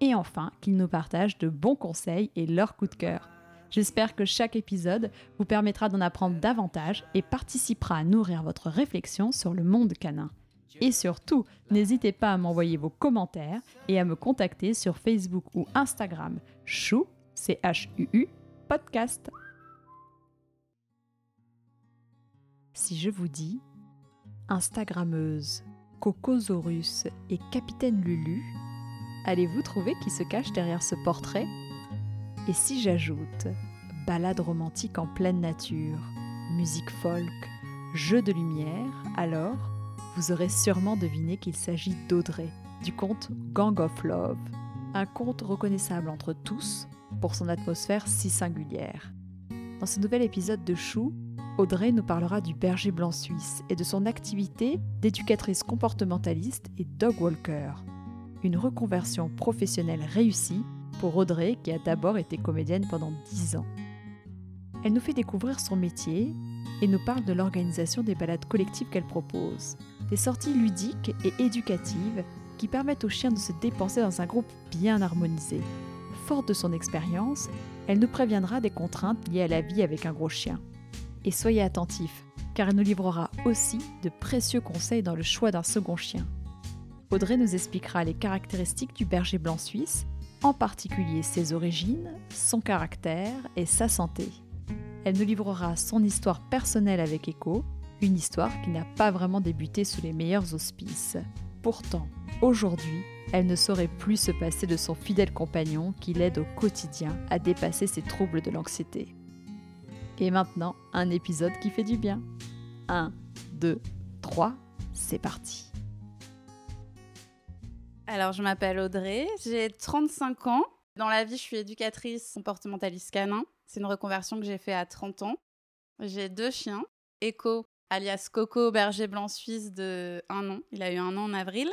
et enfin qu'ils nous partagent de bons conseils et leurs coups de cœur. J'espère que chaque épisode vous permettra d'en apprendre davantage et participera à nourrir votre réflexion sur le monde canin. Et surtout, n'hésitez pas à m'envoyer vos commentaires et à me contacter sur Facebook ou Instagram chou, c h u -U, podcast. Si je vous dis Instagrammeuse, Cocosaurus et Capitaine Lulu, allez-vous trouver qui se cache derrière ce portrait? Et si j'ajoute balade romantique en pleine nature, musique folk, jeu de lumière, alors vous aurez sûrement deviné qu'il s'agit d'Audrey, du conte Gang of Love, un conte reconnaissable entre tous pour son atmosphère si singulière. Dans ce nouvel épisode de Chou, Audrey nous parlera du berger blanc suisse et de son activité d'éducatrice comportementaliste et dog walker. Une reconversion professionnelle réussie pour Audrey qui a d'abord été comédienne pendant 10 ans. Elle nous fait découvrir son métier et nous parle de l'organisation des balades collectives qu'elle propose, des sorties ludiques et éducatives qui permettent aux chiens de se dépenser dans un groupe bien harmonisé. Forte de son expérience, elle nous préviendra des contraintes liées à la vie avec un gros chien et soyez attentifs, car elle nous livrera aussi de précieux conseils dans le choix d'un second chien. Audrey nous expliquera les caractéristiques du berger blanc suisse, en particulier ses origines, son caractère et sa santé. Elle nous livrera son histoire personnelle avec Echo, une histoire qui n'a pas vraiment débuté sous les meilleurs auspices. Pourtant, aujourd'hui, elle ne saurait plus se passer de son fidèle compagnon qui l'aide au quotidien à dépasser ses troubles de l'anxiété. Et maintenant, un épisode qui fait du bien. 1, 2, 3, c'est parti. Alors, je m'appelle Audrey, j'ai 35 ans. Dans la vie, je suis éducatrice comportementaliste canin. C'est une reconversion que j'ai fait à 30 ans. J'ai deux chiens. Echo, alias Coco, berger blanc suisse de 1 an. Il a eu un an en avril.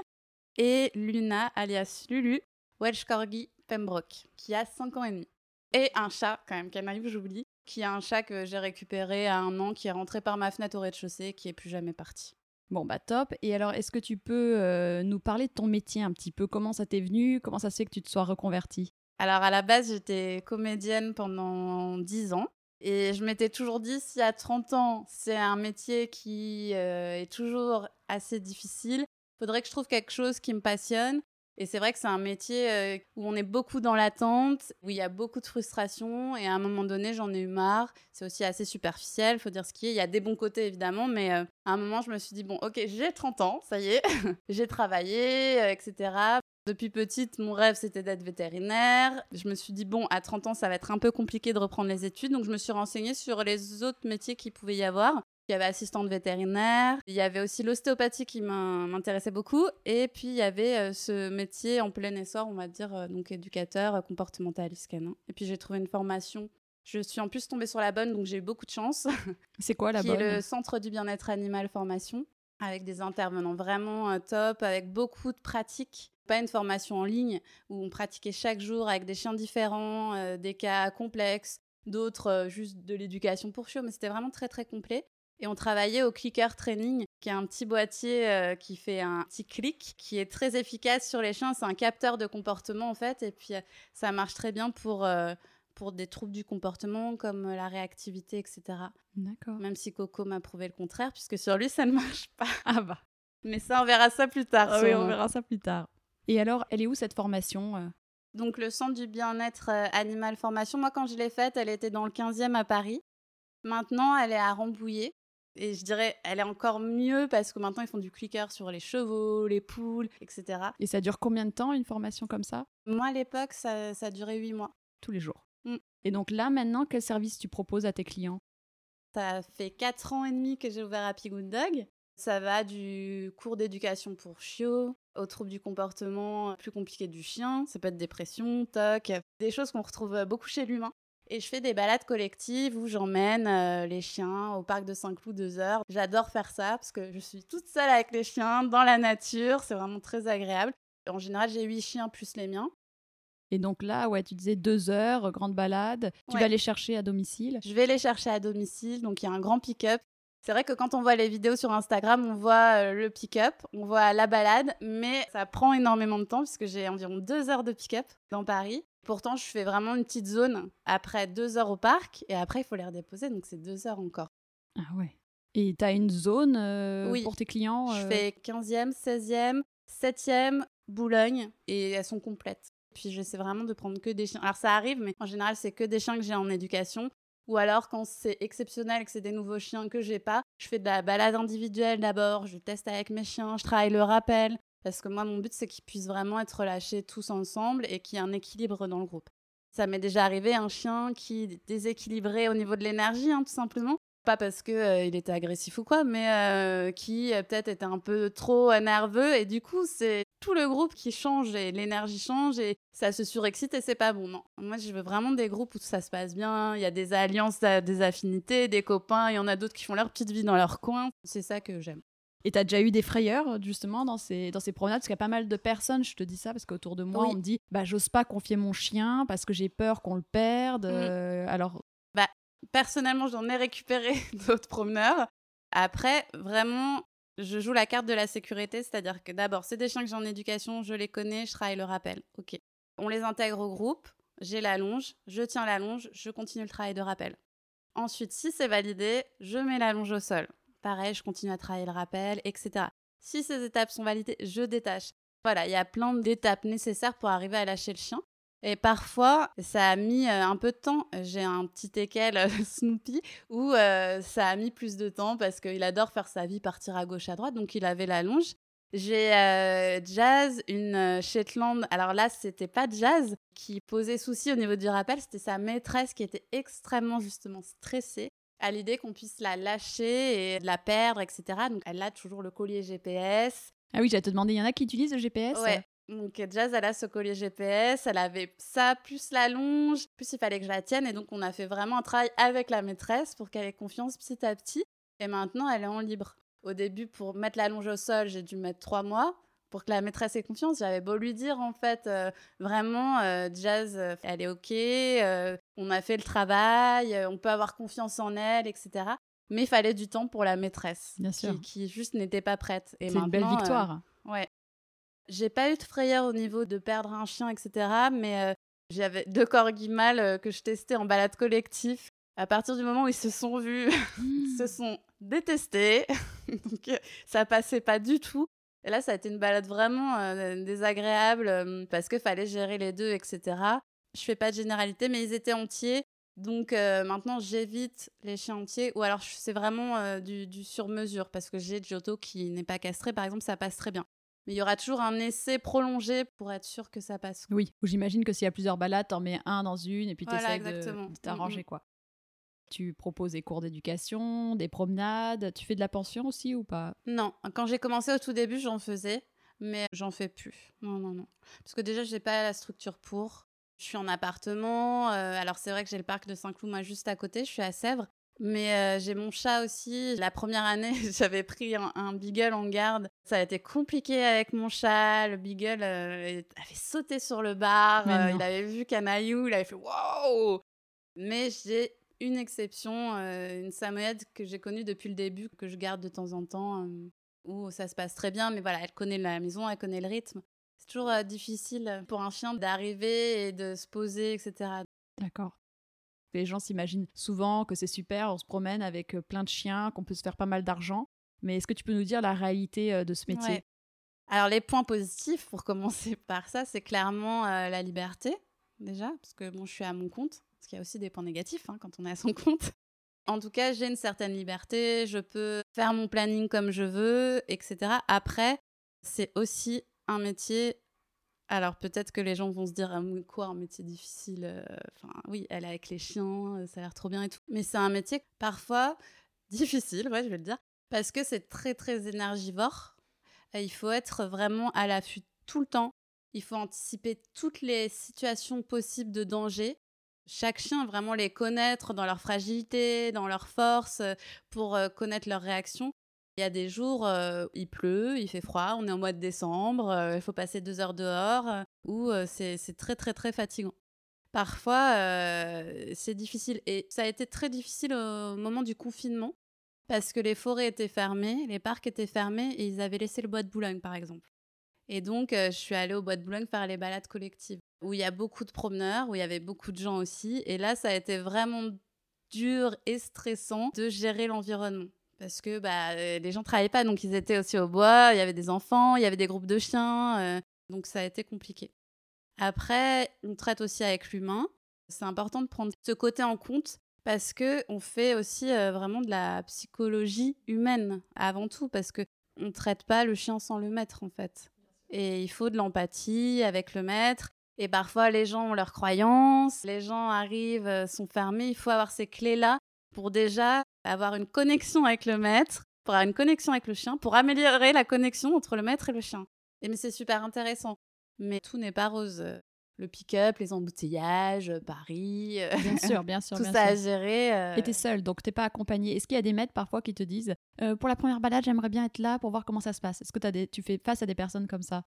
Et Luna, alias Lulu, Welsh Corgi Pembroke, qui a 5 ans et demi. Et un chat, quand même, canaille, j'oublie, qui a un chat que j'ai récupéré à un an, qui est rentré par ma fenêtre au rez-de-chaussée, qui est plus jamais parti. Bon, bah top. Et alors, est-ce que tu peux euh, nous parler de ton métier un petit peu? Comment ça t'est venu? Comment ça se fait que tu te sois reconvertie? Alors, à la base, j'étais comédienne pendant 10 ans. Et je m'étais toujours dit, si à 30 ans, c'est un métier qui euh, est toujours assez difficile, faudrait que je trouve quelque chose qui me passionne et c'est vrai que c'est un métier euh, où on est beaucoup dans l'attente, où il y a beaucoup de frustration. Et à un moment donné, j'en ai eu marre. C'est aussi assez superficiel, faut dire ce qui est. Il y a des bons côtés évidemment, mais euh, à un moment, je me suis dit bon, ok, j'ai 30 ans, ça y est, j'ai travaillé, euh, etc. Depuis petite, mon rêve, c'était d'être vétérinaire. Je me suis dit, bon, à 30 ans, ça va être un peu compliqué de reprendre les études. Donc, je me suis renseignée sur les autres métiers qu'il pouvait y avoir. Il y avait assistante vétérinaire, il y avait aussi l'ostéopathie qui m'intéressait beaucoup, et puis il y avait euh, ce métier en plein essor, on va dire, euh, donc éducateur euh, comportementaliste canin. Et puis j'ai trouvé une formation. Je suis en plus tombée sur la bonne, donc j'ai eu beaucoup de chance. C'est quoi la qui bonne est le Centre du bien-être animal formation, avec des intervenants vraiment top, avec beaucoup de pratiques pas une formation en ligne où on pratiquait chaque jour avec des chiens différents, des cas complexes, d'autres juste de l'éducation pour chiots, mais c'était vraiment très très complet. Et on travaillait au clicker training, qui est un petit boîtier euh, qui fait un petit clic, qui est très efficace sur les chiens. C'est un capteur de comportement en fait, et puis euh, ça marche très bien pour euh, pour des troubles du comportement comme la réactivité, etc. D'accord. Même si Coco m'a prouvé le contraire, puisque sur lui ça ne marche pas. Ah bah. Mais ça, on verra ça plus tard. Ah oui, on verra ça plus tard. Et alors, elle est où cette formation Donc le centre du bien-être animal formation, moi quand je l'ai faite, elle était dans le 15e à Paris. Maintenant, elle est à Rambouillet. Et je dirais, elle est encore mieux parce que maintenant, ils font du clicker sur les chevaux, les poules, etc. Et ça dure combien de temps, une formation comme ça? Moi, à l'époque, ça, ça durait huit mois. Tous les jours. Mm. Et donc là, maintenant, quel service tu proposes à tes clients? Ça fait quatre ans et demi que j'ai ouvert Happy Good Dog. Ça va du cours d'éducation pour chiots aux troubles du comportement plus compliqués du chien. Ça peut être dépression, TOC, des choses qu'on retrouve beaucoup chez l'humain. Et je fais des balades collectives où j'emmène euh, les chiens au parc de Saint-Cloud deux heures. J'adore faire ça parce que je suis toute seule avec les chiens dans la nature. C'est vraiment très agréable. En général, j'ai huit chiens plus les miens. Et donc là, ouais, tu disais deux heures, grande balade. Tu vas les chercher à domicile? Je vais les chercher à domicile. Donc il y a un grand pick-up. C'est vrai que quand on voit les vidéos sur Instagram, on voit euh, le pick-up, on voit la balade, mais ça prend énormément de temps puisque j'ai environ deux heures de pick-up dans Paris. Pourtant, je fais vraiment une petite zone après deux heures au parc et après, il faut les redéposer, donc c'est deux heures encore. Ah ouais. Et tu as une zone euh, pour tes clients Je euh fais 15e, 16e, 7e, Boulogne et elles sont complètes. Puis j'essaie vraiment de prendre que des chiens. Alors ça arrive, mais en général, c'est que des chiens que j'ai en éducation. Ou alors, quand c'est exceptionnel, que c'est des nouveaux chiens que j'ai pas, je fais de la balade individuelle d'abord, je teste avec mes chiens, je travaille le rappel. Parce que moi, mon but, c'est qu'ils puissent vraiment être relâchés tous ensemble et qu'il y ait un équilibre dans le groupe. Ça m'est déjà arrivé un chien qui est déséquilibré au niveau de l'énergie, hein, tout simplement. Pas parce qu'il euh, il était agressif ou quoi, mais euh, qui euh, peut-être était un peu trop nerveux. Et du coup, c'est tout le groupe qui change et l'énergie change et ça se surexcite et c'est pas bon. Non, moi, je veux vraiment des groupes où ça se passe bien. Il y a des alliances, des affinités, des copains. Il y en a d'autres qui font leur petite vie dans leur coin. C'est ça que j'aime. Et tu as déjà eu des frayeurs, justement, dans ces, dans ces promenades? Parce qu'il y a pas mal de personnes, je te dis ça, parce qu'autour de moi, on me dit bah, j'ose pas confier mon chien parce que j'ai peur qu'on le perde. Mm. Euh, alors. Bah, personnellement, j'en ai récupéré d'autres promeneurs. Après, vraiment, je joue la carte de la sécurité, c'est-à-dire que d'abord, c'est des chiens que j'ai en éducation, je les connais, je travaille le rappel. Ok. On les intègre au groupe, j'ai la longe, je tiens la longe, je continue le travail de rappel. Ensuite, si c'est validé, je mets la longe au sol. Pareil, je continue à travailler le rappel, etc. Si ces étapes sont validées, je détache. Voilà, il y a plein d'étapes nécessaires pour arriver à lâcher le chien. Et parfois, ça a mis euh, un peu de temps. J'ai un petit équel euh, Snoopy où euh, ça a mis plus de temps parce qu'il adore faire sa vie, partir à gauche, à droite. Donc, il avait la longe. J'ai Jazz, une Shetland. Alors là, c'était pas Jazz qui posait souci au niveau du rappel, c'était sa maîtresse qui était extrêmement justement stressée à l'idée qu'on puisse la lâcher et la perdre, etc. Donc elle a toujours le collier GPS. Ah oui, j'allais te demander, il y en a qui utilisent le GPS Ouais. Donc Jazz, elle a ce collier GPS, elle avait ça, plus la longe, plus il fallait que je la tienne. Et donc on a fait vraiment un travail avec la maîtresse pour qu'elle ait confiance petit à petit. Et maintenant, elle est en libre. Au début, pour mettre la longe au sol, j'ai dû mettre trois mois pour que la maîtresse ait confiance. J'avais beau lui dire, en fait, euh, vraiment, euh, Jazz, euh, elle est OK, on a fait le travail, on peut avoir confiance en elle, etc. Mais il fallait du temps pour la maîtresse, Bien sûr. Qui, juste n'était pas prête. C'est une belle victoire. ouais. J'ai pas eu de frayeur au niveau de perdre un chien, etc. Mais j'avais deux corgis mâles que je testais en balade collective. À partir du moment où ils se sont vus, ils se sont détestés. Donc ça passait pas du tout. Et là, ça a été une balade vraiment euh, désagréable euh, parce qu'il fallait gérer les deux, etc. Je fais pas de généralité, mais ils étaient entiers. Donc euh, maintenant, j'évite les chiens entiers ou alors c'est vraiment du, du sur-mesure parce que j'ai Giotto qui n'est pas castré, par exemple, ça passe très bien. Mais il y aura toujours un essai prolongé pour être sûr que ça passe. Oui, j'imagine que s'il y a plusieurs balades, t'en mets un dans une et puis tu essaies de, de t'arranger, mm. quoi. Tu proposes des cours d'éducation, des promenades. Tu fais de la pension aussi ou pas? Non, quand j'ai commencé au tout début, j'en faisais, mais j'en fais plus. Non, non, non. Parce que déjà, je n'ai pas la structure pour. Je suis en appartement. Euh, alors, c'est vrai que j'ai le parc de Saint-Cloud, moi, juste à côté. Je suis à Sèvres. Mais euh, j'ai mon chat aussi. La première année, j'avais pris un, beagle en garde. Ça a été compliqué avec mon chat. Le beagle euh, avait sauté sur le bar. il avait vu Canaillou. Il avait fait Wow Mais j'ai une exception, une samoyède que j'ai connue depuis le début, que je garde de temps en temps, où ça se passe très bien, mais voilà, elle connaît la maison, elle connaît le rythme. C'est toujours euh, difficile pour un chien d'arriver et de se poser, etc. D'accord. Les gens s'imaginent souvent que c'est super, on se promène avec plein de chiens, qu'on peut se faire pas mal d'argent. Mais est-ce que tu peux nous dire la réalité de ce métier? Alors les points positifs, pour commencer par ça, c'est clairement la liberté, déjà, parce que bon, je suis à mon compte. Parce qu'il y a aussi des points négatifs hein, quand on est à son compte. En tout cas, j'ai une certaine liberté, je peux faire mon planning comme je veux, etc. Après, c'est aussi un métier. Alors peut-être que les gens vont se dire ah, quoi un métier difficile. Euh, enfin oui, elle est avec les chiens, euh, ça a l'air trop bien et tout. Mais c'est un métier parfois difficile, ouais, je vais le dire, Parce que c'est très très énergivore. il faut être vraiment à l'affût tout le temps. Il faut anticiper toutes les situations possibles de danger. Chaque chien, vraiment les connaître dans leur fragilité, dans leur force, pour connaître leurs réactions. Il y a des jours, il pleut, il fait froid, on est en mois de décembre, il faut passer deux heures dehors, où c'est très très très fatigant. Parfois, c'est difficile. Et ça a été très difficile au moment du confinement, parce que les forêts étaient fermées, les parcs étaient fermés, et ils avaient laissé le bois de Boulogne, par exemple. Et donc, je suis allée au bois de Boulogne faire les balades collectives, où il y a beaucoup de promeneurs, où il y avait beaucoup de gens aussi. Et là, ça a été vraiment dur et stressant de gérer l'environnement parce que bah, euh, les gens travaillaient pas, donc ils étaient aussi au bois, il y avait des enfants, il y avait des groupes de chiens, euh, donc ça a été compliqué. Après, on traite aussi avec l'humain. C'est important de prendre ce côté en compte parce que on fait aussi euh, vraiment de la psychologie humaine avant tout, parce que on traite pas le chien sans le maître en fait. Et il faut de l'empathie avec le maître. Et parfois, les gens ont leurs croyances, les gens arrivent, sont fermés. Il faut avoir ces clés-là pour déjà avoir une connexion avec le maître, pour avoir une connexion avec le chien, pour améliorer la connexion entre le maître et le chien. Et mais c'est super intéressant. Mais tout n'est pas rose. Le pick-up, les embouteillages, Paris. Bien sûr, bien sûr. tout bien ça sûr. à gérer. Euh... Et t'es seule, donc t'es pas accompagnée. Est-ce qu'il y a des maîtres parfois qui te disent euh, pour la première balade, j'aimerais bien être là pour voir comment ça se passe? Est-ce que as des... tu fais face à des personnes comme ça?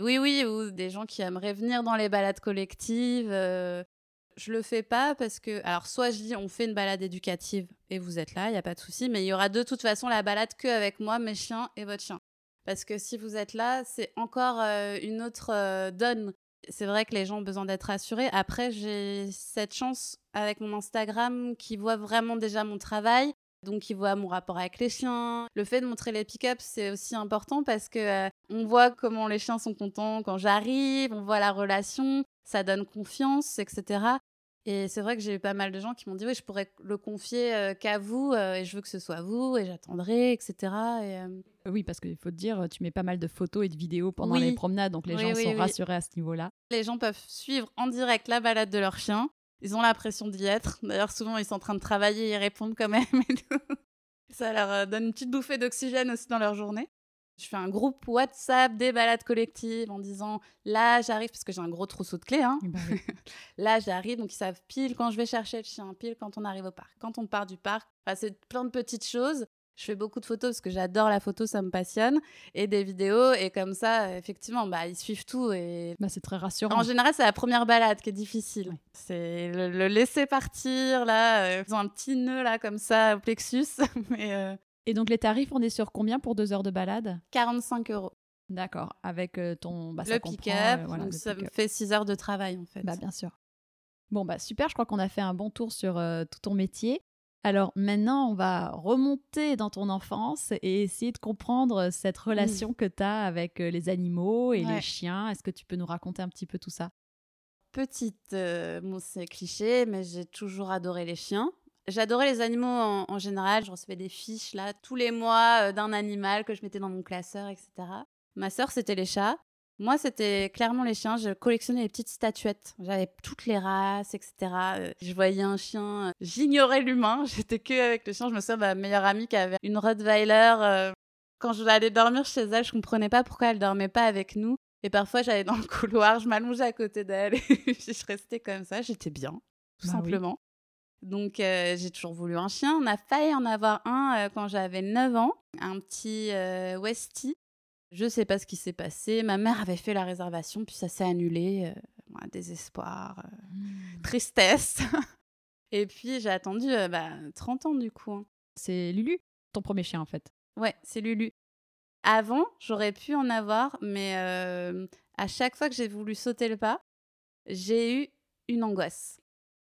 Oui, oui, ou des gens qui aimeraient venir dans les balades collectives. Euh, je le fais pas parce que, alors, soit je dis on fait une balade éducative et vous êtes là, il n'y a pas de souci, mais il y aura de toute façon la balade que avec moi, mes chiens et votre chien. Parce que si vous êtes là, c'est encore euh, une autre euh, donne. C'est vrai que les gens ont besoin d'être rassurés. Après, j'ai cette chance avec mon Instagram qui voit vraiment déjà mon travail. Donc, ils voient mon rapport avec les chiens. Le fait de montrer les pick-ups, c'est aussi important parce que euh, on voit comment les chiens sont contents quand j'arrive, on voit la relation, ça donne confiance, etc. Et c'est vrai que j'ai eu pas mal de gens qui m'ont dit oui, je pourrais le confier euh, qu'à vous euh, et je veux que ce soit vous et j'attendrai, etc. Et, euh... Oui, parce qu'il faut te dire, tu mets pas mal de photos et de vidéos pendant oui. les promenades, donc les oui, gens oui, sont rassurés à ce niveau-là. Les gens peuvent suivre en direct la balade de leur chien. Ils ont l'impression d'y être. D'ailleurs, souvent, ils sont en train de travailler, ils répondent quand même. Et tout. Ça leur donne une petite bouffée d'oxygène aussi dans leur journée. Je fais un groupe WhatsApp des balades collectives en disant là j'arrive parce que j'ai un gros trousseau de clés. Hein. Bah oui. là j'arrive donc ils savent pile quand je vais chercher le chien, pile quand on arrive au parc, quand on part du parc. Enfin, c'est plein de petites choses. Je fais beaucoup de photos parce que j'adore la photo, ça me passionne, et des vidéos et comme ça effectivement bah ils suivent tout et bah, c'est très rassurant. En général c'est la première balade qui est difficile. Ouais. C'est le, le, laisser partir là, euh, ils ont un petit nœud là comme ça au plexus, mais euh... Et donc les tarifs, on est sur combien pour deux heures de balade? 45 euros. D'accord, avec euh, ton bah, le pick-up, euh, voilà, donc ça pick me fait 6 heures de travail en fait. Bah bien sûr. Bon bah super, je crois qu'on a fait un bon tour sur euh, tout ton métier. Alors maintenant, on va remonter dans ton enfance et essayer de comprendre cette relation mmh. que tu as avec euh, les animaux et ouais. les chiens. Est-ce que tu peux nous raconter un petit peu tout ça? Petite, euh, bon c'est cliché, mais j'ai toujours adoré les chiens. J'adorais les animaux en, en, général. Je recevais des fiches là tous les mois euh, d'un animal que je mettais dans mon classeur, etc. Ma sœur, c'était les chats. Moi, c'était clairement les chiens. Je collectionnais les petites statuettes. J'avais toutes les races, etc. Euh, je voyais un chien. J'ignorais l'humain. J'étais que avec le chien. Je me souviens de ma meilleure amie qui avait une Rottweiler. Euh, quand je allais dormir chez elle, je comprenais pas pourquoi elle dormait pas avec nous. Et parfois, j'allais dans le couloir, je m'allongeais à côté d'elle et je restais comme ça. J'étais bien, tout bah simplement. Donc, euh, j'ai toujours voulu un chien. On a failli en avoir un euh, quand j'avais 9 ans, un petit euh, Westie. Je sais pas ce qui s'est passé. Ma mère avait fait la réservation, puis ça s'est annulé. Désespoir, mmh. tristesse. Et puis, j'ai attendu bah, 30 ans, du coup. Hein. C'est Lulu, ton premier chien, en fait. Ouais, c'est Lulu. Avant, j'aurais pu en avoir, mais à chaque fois que j'ai voulu sauter le pas, j'ai eu une angoisse.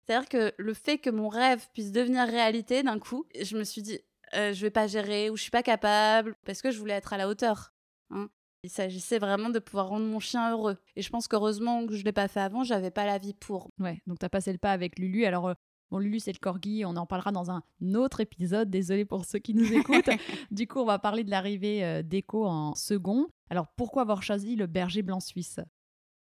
C'est-à-dire que le fait que mon rêve puisse devenir réalité d'un coup, je me suis dit, euh, je vais pas gérer ou je suis pas capable parce que je voulais être à la hauteur. Hein. Il s'agissait vraiment de pouvoir rendre mon chien heureux. Et je pense qu'heureusement que je l'ai pas fait avant, j'avais pas la vie pour. Ouais, donc tu as passé le pas avec Lulu. Alors, euh, bon, Lulu, c'est le corgi, on en parlera dans un autre épisode. Désolé pour ceux qui nous écoutent. du coup, on va parler de l'arrivée euh, d'Echo en second. Alors, pourquoi avoir choisi le berger blanc suisse?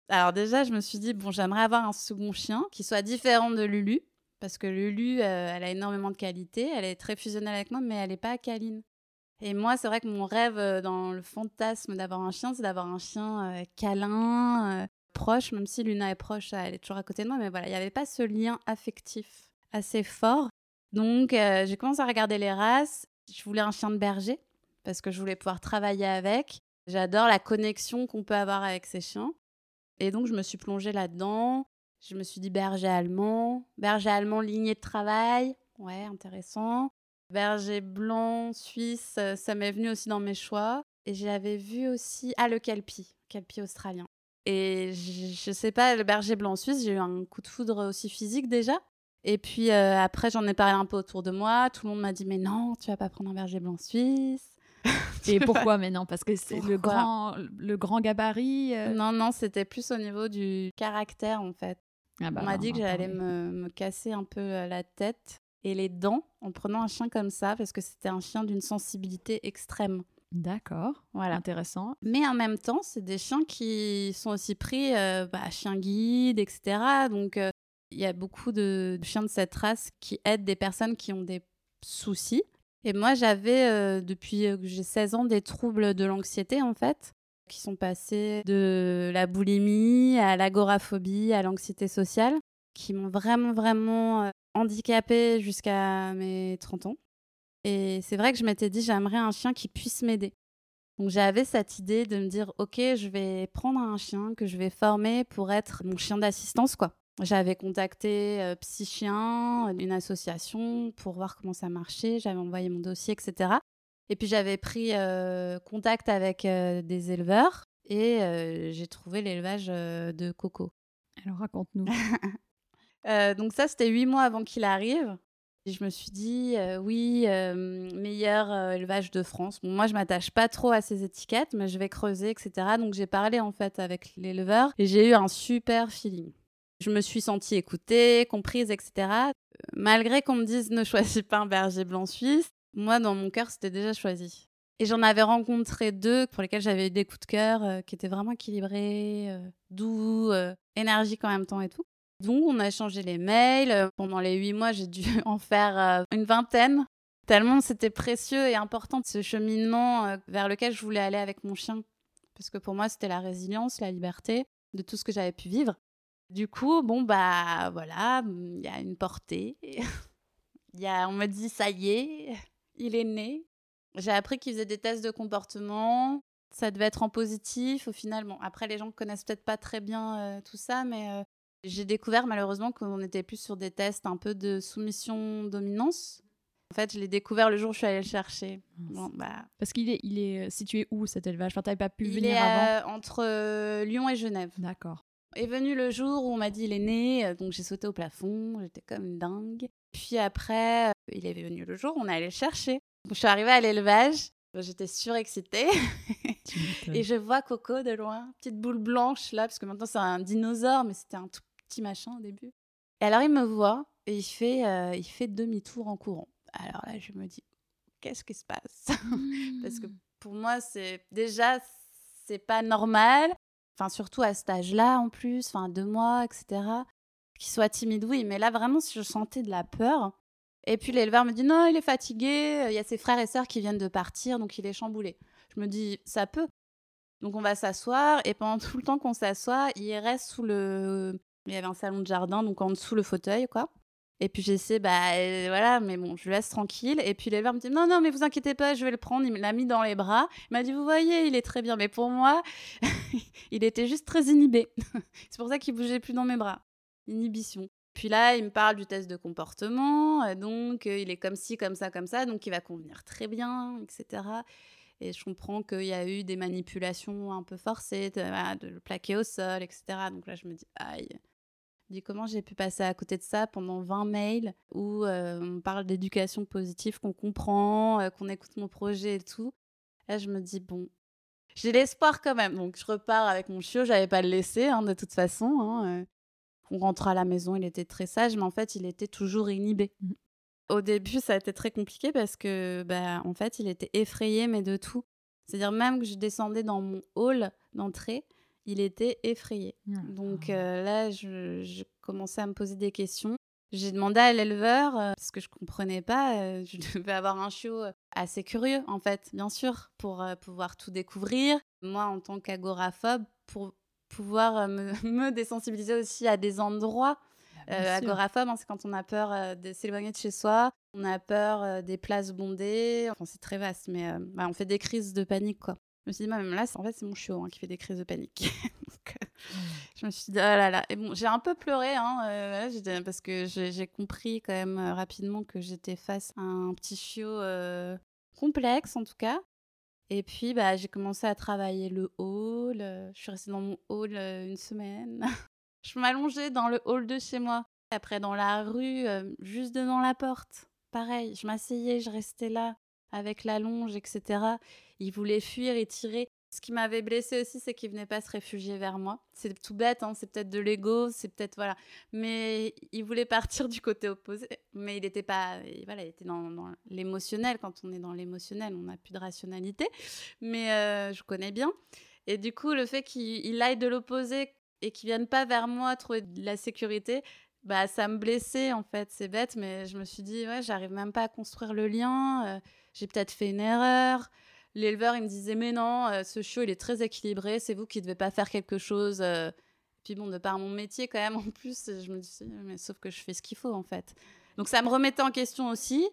Alors déjà, je me suis dit, bon, j'aimerais avoir un second chien qui soit différent de Lulu, parce que Lulu, euh, elle a énormément de qualités, elle est très fusionnelle avec moi, mais elle n'est pas câline. Et moi, c'est vrai que mon rêve euh, dans le fantasme d'avoir un chien, c'est d'avoir un chien euh, câlin, proche, même si Luna est proche, elle est toujours à côté de moi, mais voilà, il n'y avait pas ce lien affectif assez fort. Donc, j'ai commencé à regarder les races. Je voulais un chien de berger parce que je voulais pouvoir travailler avec. J'adore la connexion qu'on peut avoir avec ces chiens. Et donc, je me suis plongée là-dedans. Je me suis dit berger allemand, berger allemand lignée de travail. Ouais, intéressant. Berger blanc, suisse, euh, ça m'est venu aussi dans mes choix. Et j'avais vu aussi, ah, le Kelpie, Kelpie australien. Et je, sais pas, le berger blanc suisse, j'ai eu un coup de foudre aussi physique déjà. Et puis euh, après, j'en ai parlé un peu autour de moi. Tout le monde m'a dit, mais non, tu vas pas prendre un berger blanc suisse. Et pourquoi mais non Parce que c'est le grand, le grand gabarit euh Non, non, c'était plus au niveau du caractère en fait. Ah bah on m'a dit que j'allais me, me, casser un peu la tête et les dents en prenant un chien comme ça parce que c'était un chien d'une sensibilité extrême. D'accord, voilà. intéressant. Mais en même temps, c'est des chiens qui sont aussi pris euh, bah, chien guide, etc. Donc euh, il y a beaucoup de chiens de cette race qui aident des personnes qui ont des soucis. Et moi, j'avais euh, depuis que j'ai 16 ans des troubles de l'anxiété en fait, qui sont passés de la boulimie à l'agoraphobie, à l'anxiété sociale, qui m'ont vraiment, vraiment handicapée jusqu'à mes 30 ans. Et c'est vrai que je m'étais dit, j'aimerais un chien qui puisse m'aider. Donc j'avais cette idée de me dire, ok, je vais prendre un chien que je vais former pour être mon chien d'assistance, quoi. J'avais contacté euh, Psy Chien, une association, pour voir comment ça marchait. J'avais envoyé mon dossier, etc. Et puis j'avais pris euh, contact avec euh, des éleveurs et j'ai trouvé l'élevage de Coco. Alors raconte-nous. Euh, donc ça, c'était huit mois avant qu'il arrive. Et je me suis dit, euh, oui, euh, meilleur élevage de France. Bon, moi, je m'attache pas trop à ces étiquettes, mais je vais creuser, etc. Donc j'ai parlé en fait avec l'éleveur et j'ai eu un super feeling. Je me suis sentie écoutée, comprise, etc. Malgré qu'on me dise ne choisis pas un berger blanc suisse, moi, dans mon cœur, c'était déjà choisi. Et j'en avais rencontré deux pour lesquels j'avais eu des coups de cœur qui étaient vraiment équilibrés, doux, énergiques en même temps et tout. Donc, on a échangé les mails. Pendant les huit mois, j'ai dû en faire euh, une vingtaine. Tellement c'était précieux et important ce cheminement euh, vers lequel je voulais aller avec mon chien. Parce que pour moi, c'était la résilience, la liberté de tout ce que j'avais pu vivre. Du coup, bon, bah voilà, il y a une portée. y a, on me dit, ça y est, il est né. J'ai appris qu'il faisait des tests de comportement. Ça devait être en positif. Au final, bon, après, les gens connaissent peut-être pas très bien euh, tout ça, mais j'ai découvert malheureusement qu'on était plus sur des tests un peu de soumission-dominance. En fait, je l'ai découvert le jour où je suis allée le chercher. bah... Parce qu'il est, il est euh, situé où cet élevage? Enfin, t'avais pas pu il venir est, avant? entre euh, Lyon et Genève. D'accord. Est venu le jour où on m'a dit il est né, euh, donc j'ai sauté au plafond, j'étais comme une dingue. Puis après, il est venu le jour où on allait le chercher. je suis arrivée à l'élevage, j'étais surexcitée. et je vois Coco de loin, petite boule blanche là, parce que maintenant c'est un dinosaure, mais c'était un tout petit machin au début. Et alors il me voit et il fait, euh, il fait demi-tour en courant. Alors là, je me dis, qu'est-ce qui se passe? Parce que mmh. pour moi, c'est déjà, c'est pas normal. Enfin, surtout à cet âge-là, en plus, enfin, deux mois, etc. Qu'il soit timide, oui, mais là, vraiment, si je sentais de la peur. Et puis l'éleveur me dit, non, il est fatigué, il y a ses frères et sœurs qui viennent de partir, donc il est chamboulé. Je me dis, ça peut. Donc on va s'asseoir, et pendant tout le temps qu'on s'assoit, il reste sous le, il y avait un salon de jardin, donc en dessous le fauteuil, quoi. Et puis j'essaie, bah euh, voilà, mais bon, je le laisse tranquille. Et puis l'éleveur me dit non, non, mais vous inquiétez pas, je vais le prendre. Il me l'a mis dans les bras. Il m'a dit, vous voyez, il est très bien. Mais pour moi, il était juste très inhibé. C'est pour ça qu'il bougeait plus dans mes bras. Inhibition. Puis là, il me parle du test de comportement. Euh, donc, euh, il est comme ci, comme ça, comme ça. Donc, il va convenir très bien, etc. Et je comprends qu'il y a eu des manipulations un peu forcées, de, de le plaquer au sol, etc. Donc là, je me dis, aïe dis comment j'ai pu passer à côté de ça pendant 20 mails où euh, on parle d'éducation positive, qu'on comprend, euh, qu'on écoute mon projet et tout. Là, je me dis, bon, j'ai l'espoir quand même. Donc, je repars avec mon chiot. J'avais pas le laisser, hein, de toute façon. Hein, euh. On rentre à la maison, il était très sage, mais en fait, il était toujours inhibé. Mmh. Au début, ça a été très compliqué parce que, bah, en fait, il était effrayé, mais de tout. C'est-à-dire, même que je descendais dans mon hall d'entrée, il était effrayé. Donc euh, là, je, commençais à me poser des questions. J'ai demandé à l'éleveur, euh, parce que je comprenais pas, euh, je devais avoir un chiot euh, assez curieux, en fait, bien sûr, pour pouvoir tout découvrir. Moi, en tant qu'agoraphobe, pour pouvoir me, me, désensibiliser aussi à des endroits. agoraphobe, hein, c'est quand on a peur de s'éloigner de chez soi, on a peur des places bondées. Enfin, c'est très vaste, mais bah, on fait des crises de panique, quoi. Je me suis dit, même là, en fait, c'est mon chiot hein, qui fait des crises de panique. Euh, je me suis dit, oh là là. Et bon, j'ai un peu pleuré, hein, euh, parce que j'ai compris quand même euh, rapidement que j'étais face à un petit chiot complexe, en tout cas. Et puis, bah, j'ai commencé à travailler le hall. je suis restée dans mon hall une semaine. je m'allongeais dans le hall de chez moi. Après, dans la rue, juste devant la porte. Pareil, je m'asseyais, je restais là avec la longe, etc. Il voulait fuir et tirer. Ce qui m'avait blessé aussi, c'est qu'il venait pas se réfugier vers moi. C'est tout bête, hein, c'est peut-être de l'ego, c'est peut-être voilà. Mais il voulait partir du côté opposé, mais il n'était pas, voilà, il était dans, l'émotionnel. Quand on est dans l'émotionnel, on n'a plus de rationalité. Mais euh, je connais bien. Et du coup, le fait qu'il aille de l'opposé et qu'il vienne pas vers moi trouver de la sécurité, bah ça me blessait en fait. C'est bête, mais je me suis dit ouais, j'arrive même pas à construire le lien. Euh, j'ai peut-être fait une erreur. L'éleveur, il me disait, mais non, euh, ce chiot, il est très équilibré, c'est vous qui devez pas faire quelque chose. Euh. Puis bon, de par mon métier, quand même, en plus, je me dis, mais sauf que je fais ce qu'il faut, en fait. Donc ça me remettait en question aussi.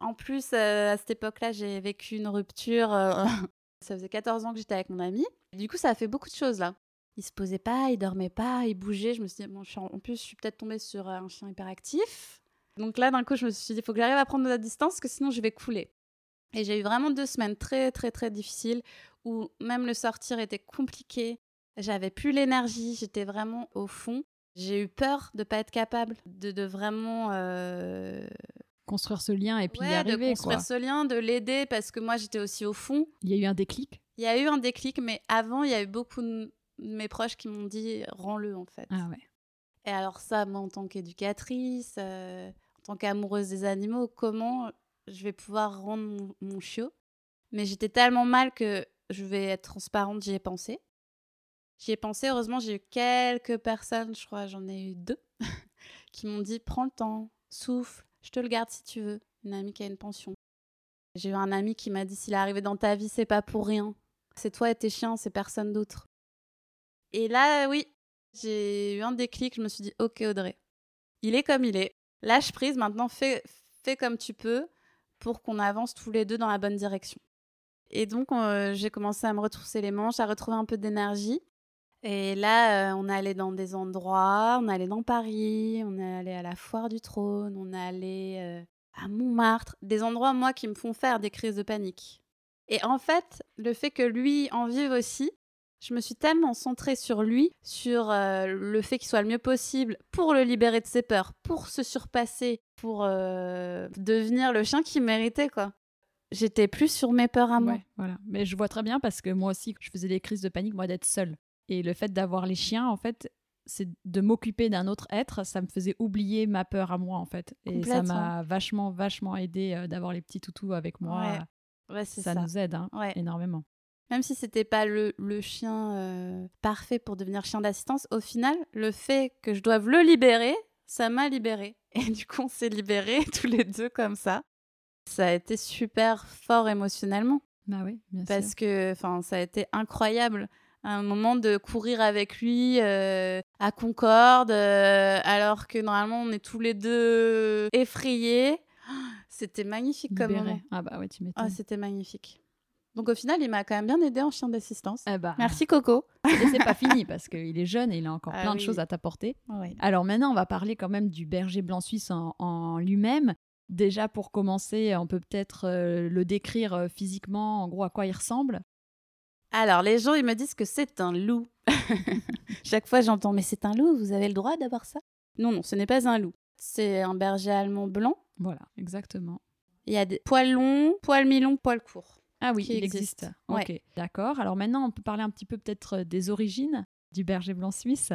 En plus, euh, à cette époque-là, j'ai vécu une rupture. ça faisait 14 ans que j'étais avec mon ami. Du coup, ça a fait beaucoup de choses, là. Il se posait pas, il dormait pas, il bougeait. Je me suis dit, bon, en... en plus, je suis peut-être tombée sur un chien hyperactif. Donc là, d'un coup, je me suis dit, il faut que j'arrive à prendre de la distance, parce que sinon, je vais couler. Et j'ai eu vraiment deux semaines très, très, très difficiles où même le sortir était compliqué. J'avais plus l'énergie, j'étais vraiment au fond. J'ai eu peur de pas être capable de, de vraiment euh, construire ce lien et puis y arriver. De construire ce lien, de l'aider parce que moi j'étais aussi au fond. Il y a eu un déclic? Il y a eu un déclic, mais avant il y a eu beaucoup de mes proches qui m'ont dit rends-le en fait. Ah ouais. Et alors ça, moi en tant qu'éducatrice, euh, en tant qu'amoureuse des animaux, comment je vais pouvoir rendre mon, chiot. Mais j'étais tellement mal que je vais être transparente, j'y ai pensé. J'y ai pensé, heureusement, j'ai eu quelques personnes, je crois, j'en ai eu deux, qui m'ont dit prends le temps, souffle, je te le garde si tu veux. Une amie qui a une pension. J'ai eu un ami qui m'a dit s'il est arrivé dans ta vie, c'est pas pour rien. C'est toi et tes chiens, c'est personne d'autre. Et là, oui, j'ai eu un déclic, je me suis dit ok Audrey, il est comme il est. Lâche prise, maintenant fais, fais comme tu peux pour qu'on avance tous les deux dans la bonne direction. Et donc, euh, j'ai commencé à me retrousser les manches, à retrouver un peu d'énergie. Et là, euh, on est allé dans des endroits, on est allé dans Paris, on est allé à la Foire du Trône, on est allé euh, à Montmartre, des endroits, moi, qui me font faire des crises de panique. Et en fait, le fait que lui en vive aussi, je me suis tellement centrée sur lui, sur euh, le fait qu'il soit le mieux possible pour le libérer de ses peurs, pour se surpasser, pour euh, devenir le chien qu'il méritait, quoi. J'étais plus sur mes peurs à moi. voilà. Mais je vois très bien parce que moi aussi, je faisais des crises de panique, moi, d'être seule. Et le fait d'avoir les chiens, en fait, c'est de m'occuper d'un autre être, ça me faisait oublier ma peur à moi, en fait. Et ça m'a vachement, vachement aidé euh, d'avoir les petits toutous avec moi. Ouais. ça, nous aide hein, énormément même si c'était pas le, chien euh, parfait pour devenir chien d'assistance, au final, le fait que je doive le libérer, ça m'a libéré. Et du coup, on s'est libérés tous les deux comme ça. Ça a été super fort émotionnellement. Bah oui, bien Parce que, enfin, ça a été incroyable. Un moment de courir avec lui euh, à Concorde, euh, alors que normalement on est tous les deux effrayés. C'était magnifique comme moment. Ah bah ouais, tu m'étonnes. Ah, c'était magnifique. Donc au final, il m'a quand même bien aidé en chien d'assistance. Eh bah. Merci Coco. Et c'est pas fini parce qu'il est jeune et il a encore ah plein de choses à t'apporter. Alors maintenant, on va parler quand même du berger blanc suisse en, lui-même. Déjà pour commencer, on peut peut-être euh, le décrire euh, physiquement, en gros à quoi il ressemble. Alors les gens, ils me disent que c'est un loup. Chaque fois, j'entends mais c'est un loup, vous avez le droit d'avoir ça? Non, non, ce n'est pas un loup. C'est un berger allemand blanc. Voilà, exactement. Il y a des poils longs, poils mi-longs, poils courts. Ah oui, il existe. Ok, d'accord. Alors maintenant, on peut parler un petit peu peut-être euh, des origines du berger blanc suisse.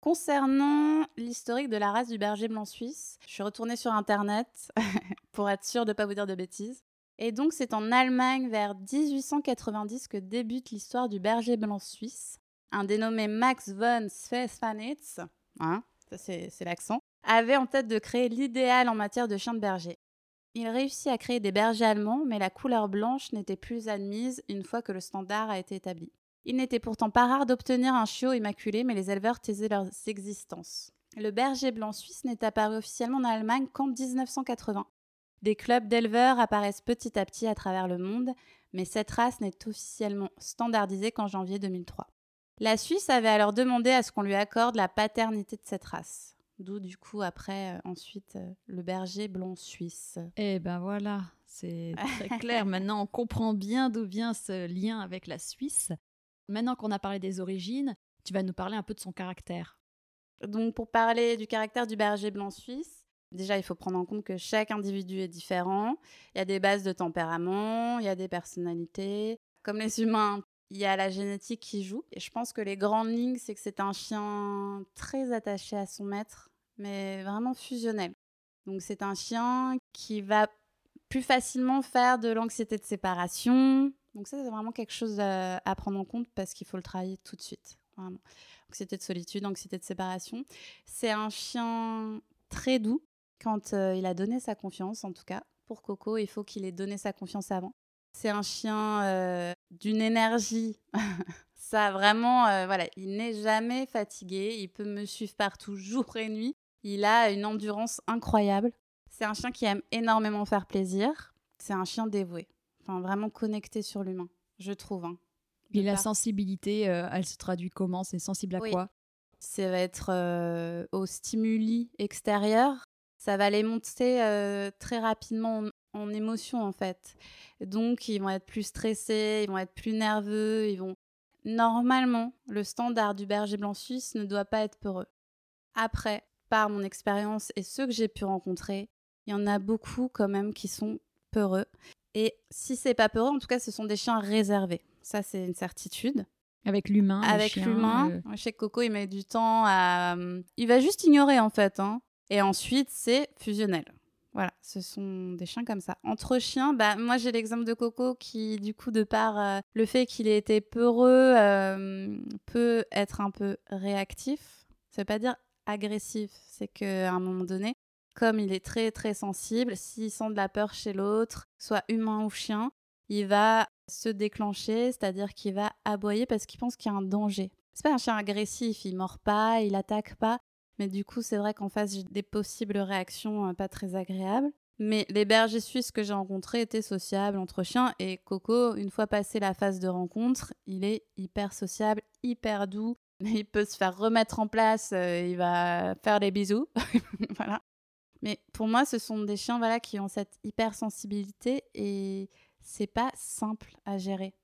Concernant l'historique de la race du berger blanc suisse, je suis retournée sur Internet pour être sûre de ne pas vous dire de bêtises. Et donc, c'est en Allemagne vers 1890 que débute l'histoire du berger blanc suisse. Un dénommé Max von Svefanitz, hein, c'est l'accent, avait en tête de créer l'idéal en matière de chien de berger. Il réussit à créer des bergers allemands, mais la couleur blanche n'était plus admise une fois que le standard a été établi. Il n'était pourtant pas rare d'obtenir un chiot immaculé, mais les éleveurs taisaient leurs existences. Le berger blanc suisse n'est apparu officiellement en Allemagne qu'en 1980. Des clubs d'éleveurs apparaissent petit à petit à travers le monde, mais cette race n'est officiellement standardisée qu'en janvier 2003. La Suisse avait alors demandé à ce qu'on lui accorde la paternité de cette race. D'où du coup après euh, ensuite euh, le berger blond suisse. Eh ben voilà, c'est très clair. Maintenant on comprend bien d'où vient ce lien avec la Suisse. Maintenant qu'on a parlé des origines, tu vas nous parler un peu de son caractère. Donc pour parler du caractère du berger blanc suisse, déjà il faut prendre en compte que chaque individu est différent. Il y a des bases de tempérament, il y a des personnalités. Comme les humains, il y a la génétique qui joue. Et je pense que les grandes lignes, c'est que c'est un chien très attaché à son maître, mais vraiment fusionnel. Donc c'est un chien qui va plus facilement faire de l'anxiété de séparation. Donc ça, c'est vraiment quelque chose à, prendre en compte parce qu'il faut le travailler tout de suite. Anxiété de solitude, anxiété de séparation. C'est un chien très doux quand euh, il a donné sa confiance, en tout cas. Pour Coco, il faut qu'il ait donné sa confiance avant. C'est un chien euh, d'une énergie. Ça, vraiment, euh, voilà, il n'est jamais fatigué. Il peut me suivre partout, jour et nuit. Il a une endurance incroyable. C'est un chien qui aime énormément faire plaisir. C'est un chien dévoué. Enfin, vraiment connecté sur l'humain, je trouve. Hein. Et la sensibilité, euh, elle se traduit comment? C'est sensible à quoi? Ça va être aux stimuli extérieurs. Ça va les monter très rapidement en émotion en fait. Donc ils vont être plus stressés, ils vont être plus nerveux, ils vont normalement le standard du berger blanc suisse ne doit pas être peureux. Après, par mon expérience et ceux que j'ai pu rencontrer, il y en a beaucoup quand même qui sont peureux. Et si c'est pas peureux, en tout cas, ce sont des chiens réservés. Ça, c'est une certitude. Avec l'humain. Avec l'humain. Euh... Chez Coco, il met du temps à. Il va juste ignorer en fait. Hein. Et ensuite, c'est fusionnel. Voilà, ce sont des chiens comme ça. Entre chiens, bah, moi j'ai l'exemple de Coco qui, du coup, de par euh, le fait qu'il ait été peureux, euh, peut être un peu réactif. Ça veut pas dire agressif, c'est qu'à un moment donné, comme il est très très sensible, s'il sent de la peur chez l'autre, soit humain ou chien, il va se déclencher, c'est-à-dire qu'il va aboyer parce qu'il pense qu'il y a un danger. C'est pas un chien agressif, il mord pas, il attaque pas, mais du coup, c'est vrai qu'en face, j'ai des possibles réactions euh, pas très agréables. Mais les bergers suisses que j'ai rencontrés étaient sociables entre chiens. Et Coco, une fois passé la phase de rencontre, il est hyper sociable, hyper doux. Il peut se faire remettre en place, euh, il va faire des bisous. voilà. Mais pour moi, ce sont des chiens voilà, qui ont cette hypersensibilité et c'est pas simple à gérer.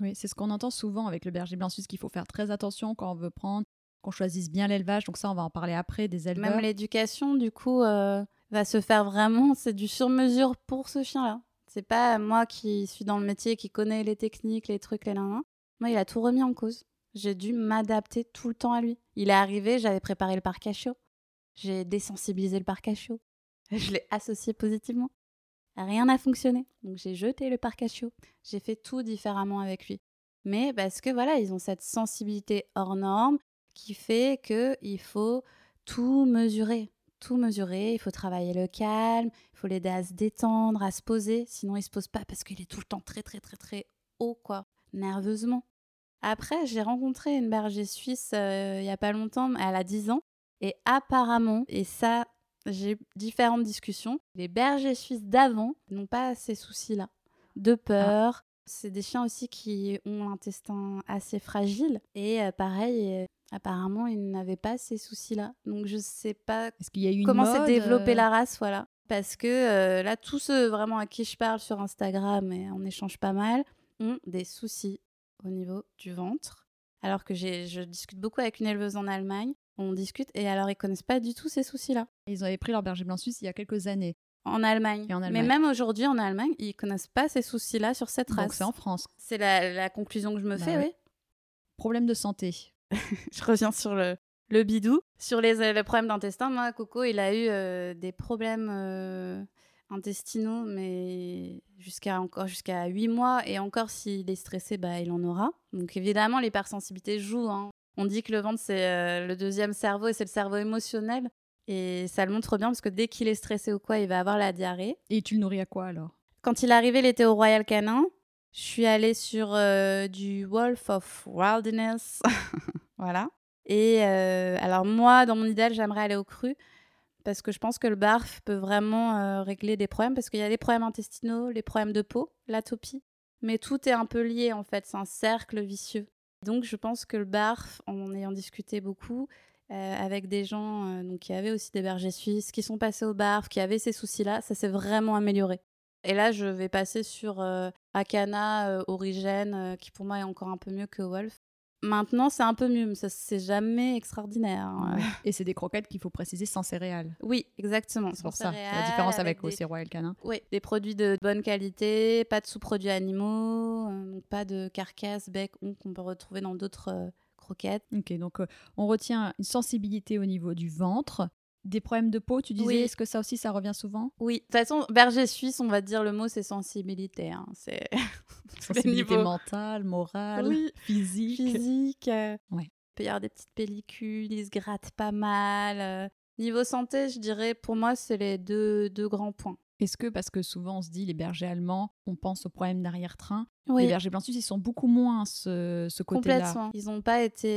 Oui, c'est ce qu'on entend souvent avec le berger blanc suisse qu'il faut faire très attention quand on veut prendre qu'on choisisse bien l'élevage. Donc ça, on va en parler après des éleveurs. Même l'éducation, du coup, euh, va se faire vraiment. C'est du sur-mesure pour ce chien-là. C'est pas moi qui suis dans le métier, qui connais les techniques, les trucs, les nains. Moi, il a tout remis en cause. J'ai dû m'adapter tout le temps à lui. Il est arrivé, j'avais préparé le parc à chiot. J'ai désensibilisé le parc à chiot. Je l'ai associé positivement. Rien n'a fonctionné. Donc j'ai jeté le parc à chiot. J'ai fait tout différemment avec lui. Mais parce que voilà, ils ont cette sensibilité hors norme, qui fait qu'il faut tout mesurer. Tout mesurer, il faut travailler le calme, il faut l'aider à se détendre, à se poser, sinon il se pose pas parce qu'il est tout le temps très très très très haut quoi, nerveusement. Après, j'ai rencontré une berger suisse euh, il y a pas longtemps, elle a 10 ans et apparemment et ça j'ai différentes discussions, les bergers suisses d'avant n'ont pas ces soucis-là de ah. peur, c'est des chiens aussi qui ont l'intestin assez fragile. Et euh, pareil, euh, apparemment, ils n'avaient pas ces soucis-là. Donc je sais pas comment s'est développée euh la race, voilà. Parce que là, tous ceux vraiment à qui je parle sur Instagram, et on échange pas mal, ont des soucis au niveau du ventre. Alors que je discute beaucoup avec une éleveuse en Allemagne, on discute, et alors ils connaissent pas du tout ces soucis-là. Ils avaient pris leur berger blanc suisse il y a quelques années. En Allemagne. Mais même aujourd'hui, en Allemagne, ils connaissent pas ces soucis-là sur cette race. Donc c'est en France. C'est la, conclusion que je me bah fais, oui. Problème de santé. je reviens sur le, le bidou. Sur les, les problèmes d'intestin, moi, Coco, il a eu euh, des problèmes euh, intestinaux, mais jusqu'à encore jusqu'à 8 mois. Et encore, s'il est stressé, bah, il en aura. Donc évidemment, l'hypersensibilité joue. Hein. On dit que le ventre, c'est euh, le deuxième cerveau et c'est le cerveau émotionnel. Et ça le montre bien parce que dès qu'il est stressé ou quoi, il va avoir la diarrhée. Et tu le nourris à quoi alors? Quand il est arrivé, il était au Royal Canin. Je suis allée sur euh, du Wolf of Wilderness. voilà. Et euh, alors moi, dans mon idéal, j'aimerais aller au cru parce que je pense que le barf peut vraiment euh, régler des problèmes parce qu'il y a des problèmes intestinaux, les problèmes de peau, l'atopie. Mais tout est un peu lié en fait, c'est un cercle vicieux. Donc je pense que le barf, en ayant discuté beaucoup avec des gens euh, donc, qui avaient aussi des bergers suisses, qui sont passés au barf, qui avaient ces soucis-là, ça s'est vraiment amélioré. Et là, je vais passer sur Akana, Origène, qui pour moi est encore un peu mieux que Wolf. Maintenant, c'est un peu mieux, mais ça c'est jamais extraordinaire. hein. Et c'est des croquettes qu'il faut préciser sans céréales. Oui, exactement. C'est pour ça. C'est la différence avec, des- aussi Royal Canin. Oui, des produits de bonne qualité, pas de sous-produits animaux, euh, donc pas de carcasses, bec, ongle qu'on peut retrouver dans d'autres euh, croquettes. Ok, donc euh, on retient une sensibilité au niveau du ventre. Des problèmes de peau, tu disais, Oui. est-ce que ça aussi, ça revient souvent? Oui, de toute façon, berger suisse, on va dire le mot, c'est sensibilité. hein. C'est Sensibilité mentale, morale, Oui, physique. physique. euh, Ouais. Il peut y avoir des petites pellicules, ils se grattent pas mal. euh. Niveau santé, je dirais, pour moi, c'est les deux, deux grands points. Est-ce que, parce que souvent on se dit les bergers allemands, on pense aux problèmes d'arrière-train, Oui, les bergers blancs suisses, ils sont beaucoup moins ce, ce côté-là. complètement. Ils n'ont pas été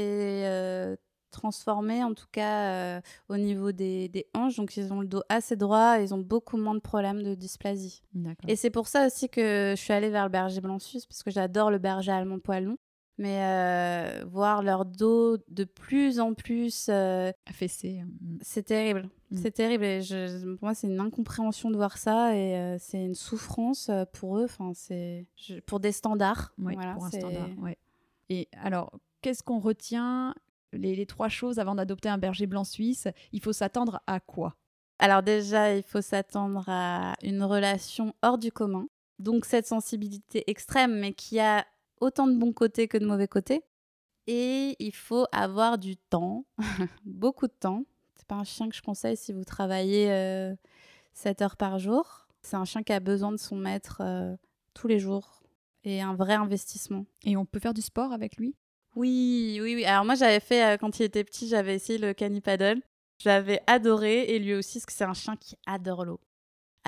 euh, transformés, en tout cas euh, au niveau des, des hanches, donc ils ont le dos assez droit, et ils ont beaucoup moins de problèmes de dysplasie. D'accord. Et c'est pour ça aussi que je suis allée vers le berger blanc suisse, parce que j'adore le berger allemand poil long. Mais euh, voir leur dos de plus en plus, euh, Affaissé. mm. c'est terrible. Mm. C'est terrible. Et je, pour moi, c'est une incompréhension de voir ça et euh, c'est une souffrance euh, pour eux. Enfin, c'est pour des standards. Oui, Voilà, pour un standard. ouais. Et alors, qu'est-ce qu'on retient les, les trois choses avant d'adopter un berger blanc suisse? Il faut s'attendre à quoi? Alors déjà, il faut s'attendre à une relation hors du commun. Donc cette sensibilité extrême, mais qui a autant de bons côtés que de mauvais côtés. Et il faut avoir du temps, beaucoup de temps. C'est pas un chien que je conseille si vous travaillez euh, 7 heures par jour. C'est un chien qui a besoin de son maître euh, tous les jours et un vrai investissement. Et on peut faire du sport avec lui? Oui, oui, oui. Alors moi, j'avais fait, euh, quand il était petit, j'avais essayé le canipaddle. J'avais adoré, et lui aussi, parce que c'est un chien qui adore l'eau.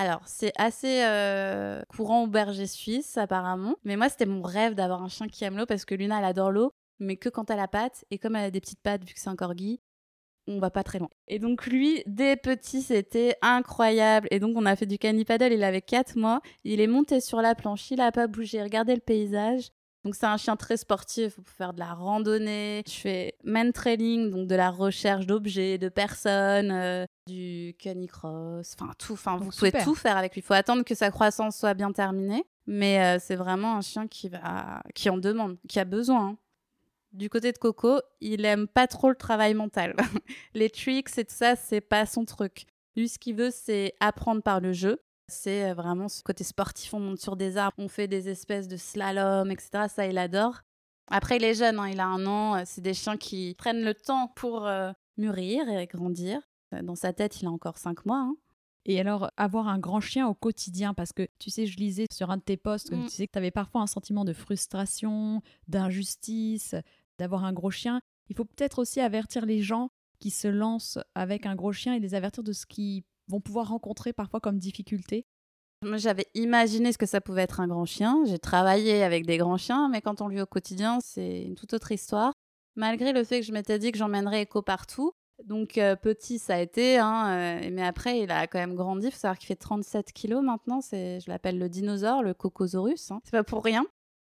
Alors, c'est assez euh, courant au berger suisse, apparemment. Mais moi, c'était mon rêve d'avoir un chien qui aime l'eau, parce que Luna, elle adore l'eau, mais que quand elle a pattes. Et comme elle a des petites pattes, vu que c'est un corgi, on va pas très loin. Et donc, lui, dès petit, c'était incroyable. Et donc, on a fait du canipaddle, il avait 4 mois. Il est monté sur la planche, il a pas bougé, regardez le paysage. Donc c'est un chien très sportif, il faut faire de la randonnée. Je fais man trailing, donc de la recherche d'objets, de personnes, euh, du canicross, enfin tout. Enfin, vous Donc, pouvez tout faire avec lui. Il faut attendre que sa croissance soit bien terminée. Mais euh, c'est vraiment un chien qui, va... qui en demande, qui a besoin. hein. Du côté de Coco, il aime pas trop le travail mental. Les tricks et tout ça, c'est pas son truc. Lui, ce qu'il veut, c'est apprendre par le jeu. C'est euh, vraiment ce côté sportif, on monte sur des arbres, on fait des espèces de slalom, etc. Ça, il adore. Après, il est jeune, hein, il a un an. euh, C'est des chiens qui prennent le temps pour euh, mûrir et grandir. Dans sa tête, il a encore 5 mois. hein. Et alors, avoir un grand chien au quotidien, parce que tu sais, je lisais sur un de tes posts que Mm. tu sais que tu avais parfois un sentiment de frustration, d'injustice, d'avoir un gros chien. Il faut peut-être aussi avertir les gens qui se lancent avec un gros chien et les avertir de ce qu'ils vont pouvoir rencontrer parfois comme difficulté. Moi, j'avais imaginé ce que ça pouvait être un grand chien. J'ai travaillé avec des grands chiens, mais quand on le vit au quotidien, c'est une toute autre histoire. Malgré le fait que je m'étais dit que j'emmènerais Echo partout. Donc, euh, petit, ça a été. Hein, euh, mais après, il a quand même grandi. Il faut savoir qu'il fait 37 kilos maintenant. C'est, je l'appelle le dinosaure, le Cocosaurus. Hein. C'est pas pour rien.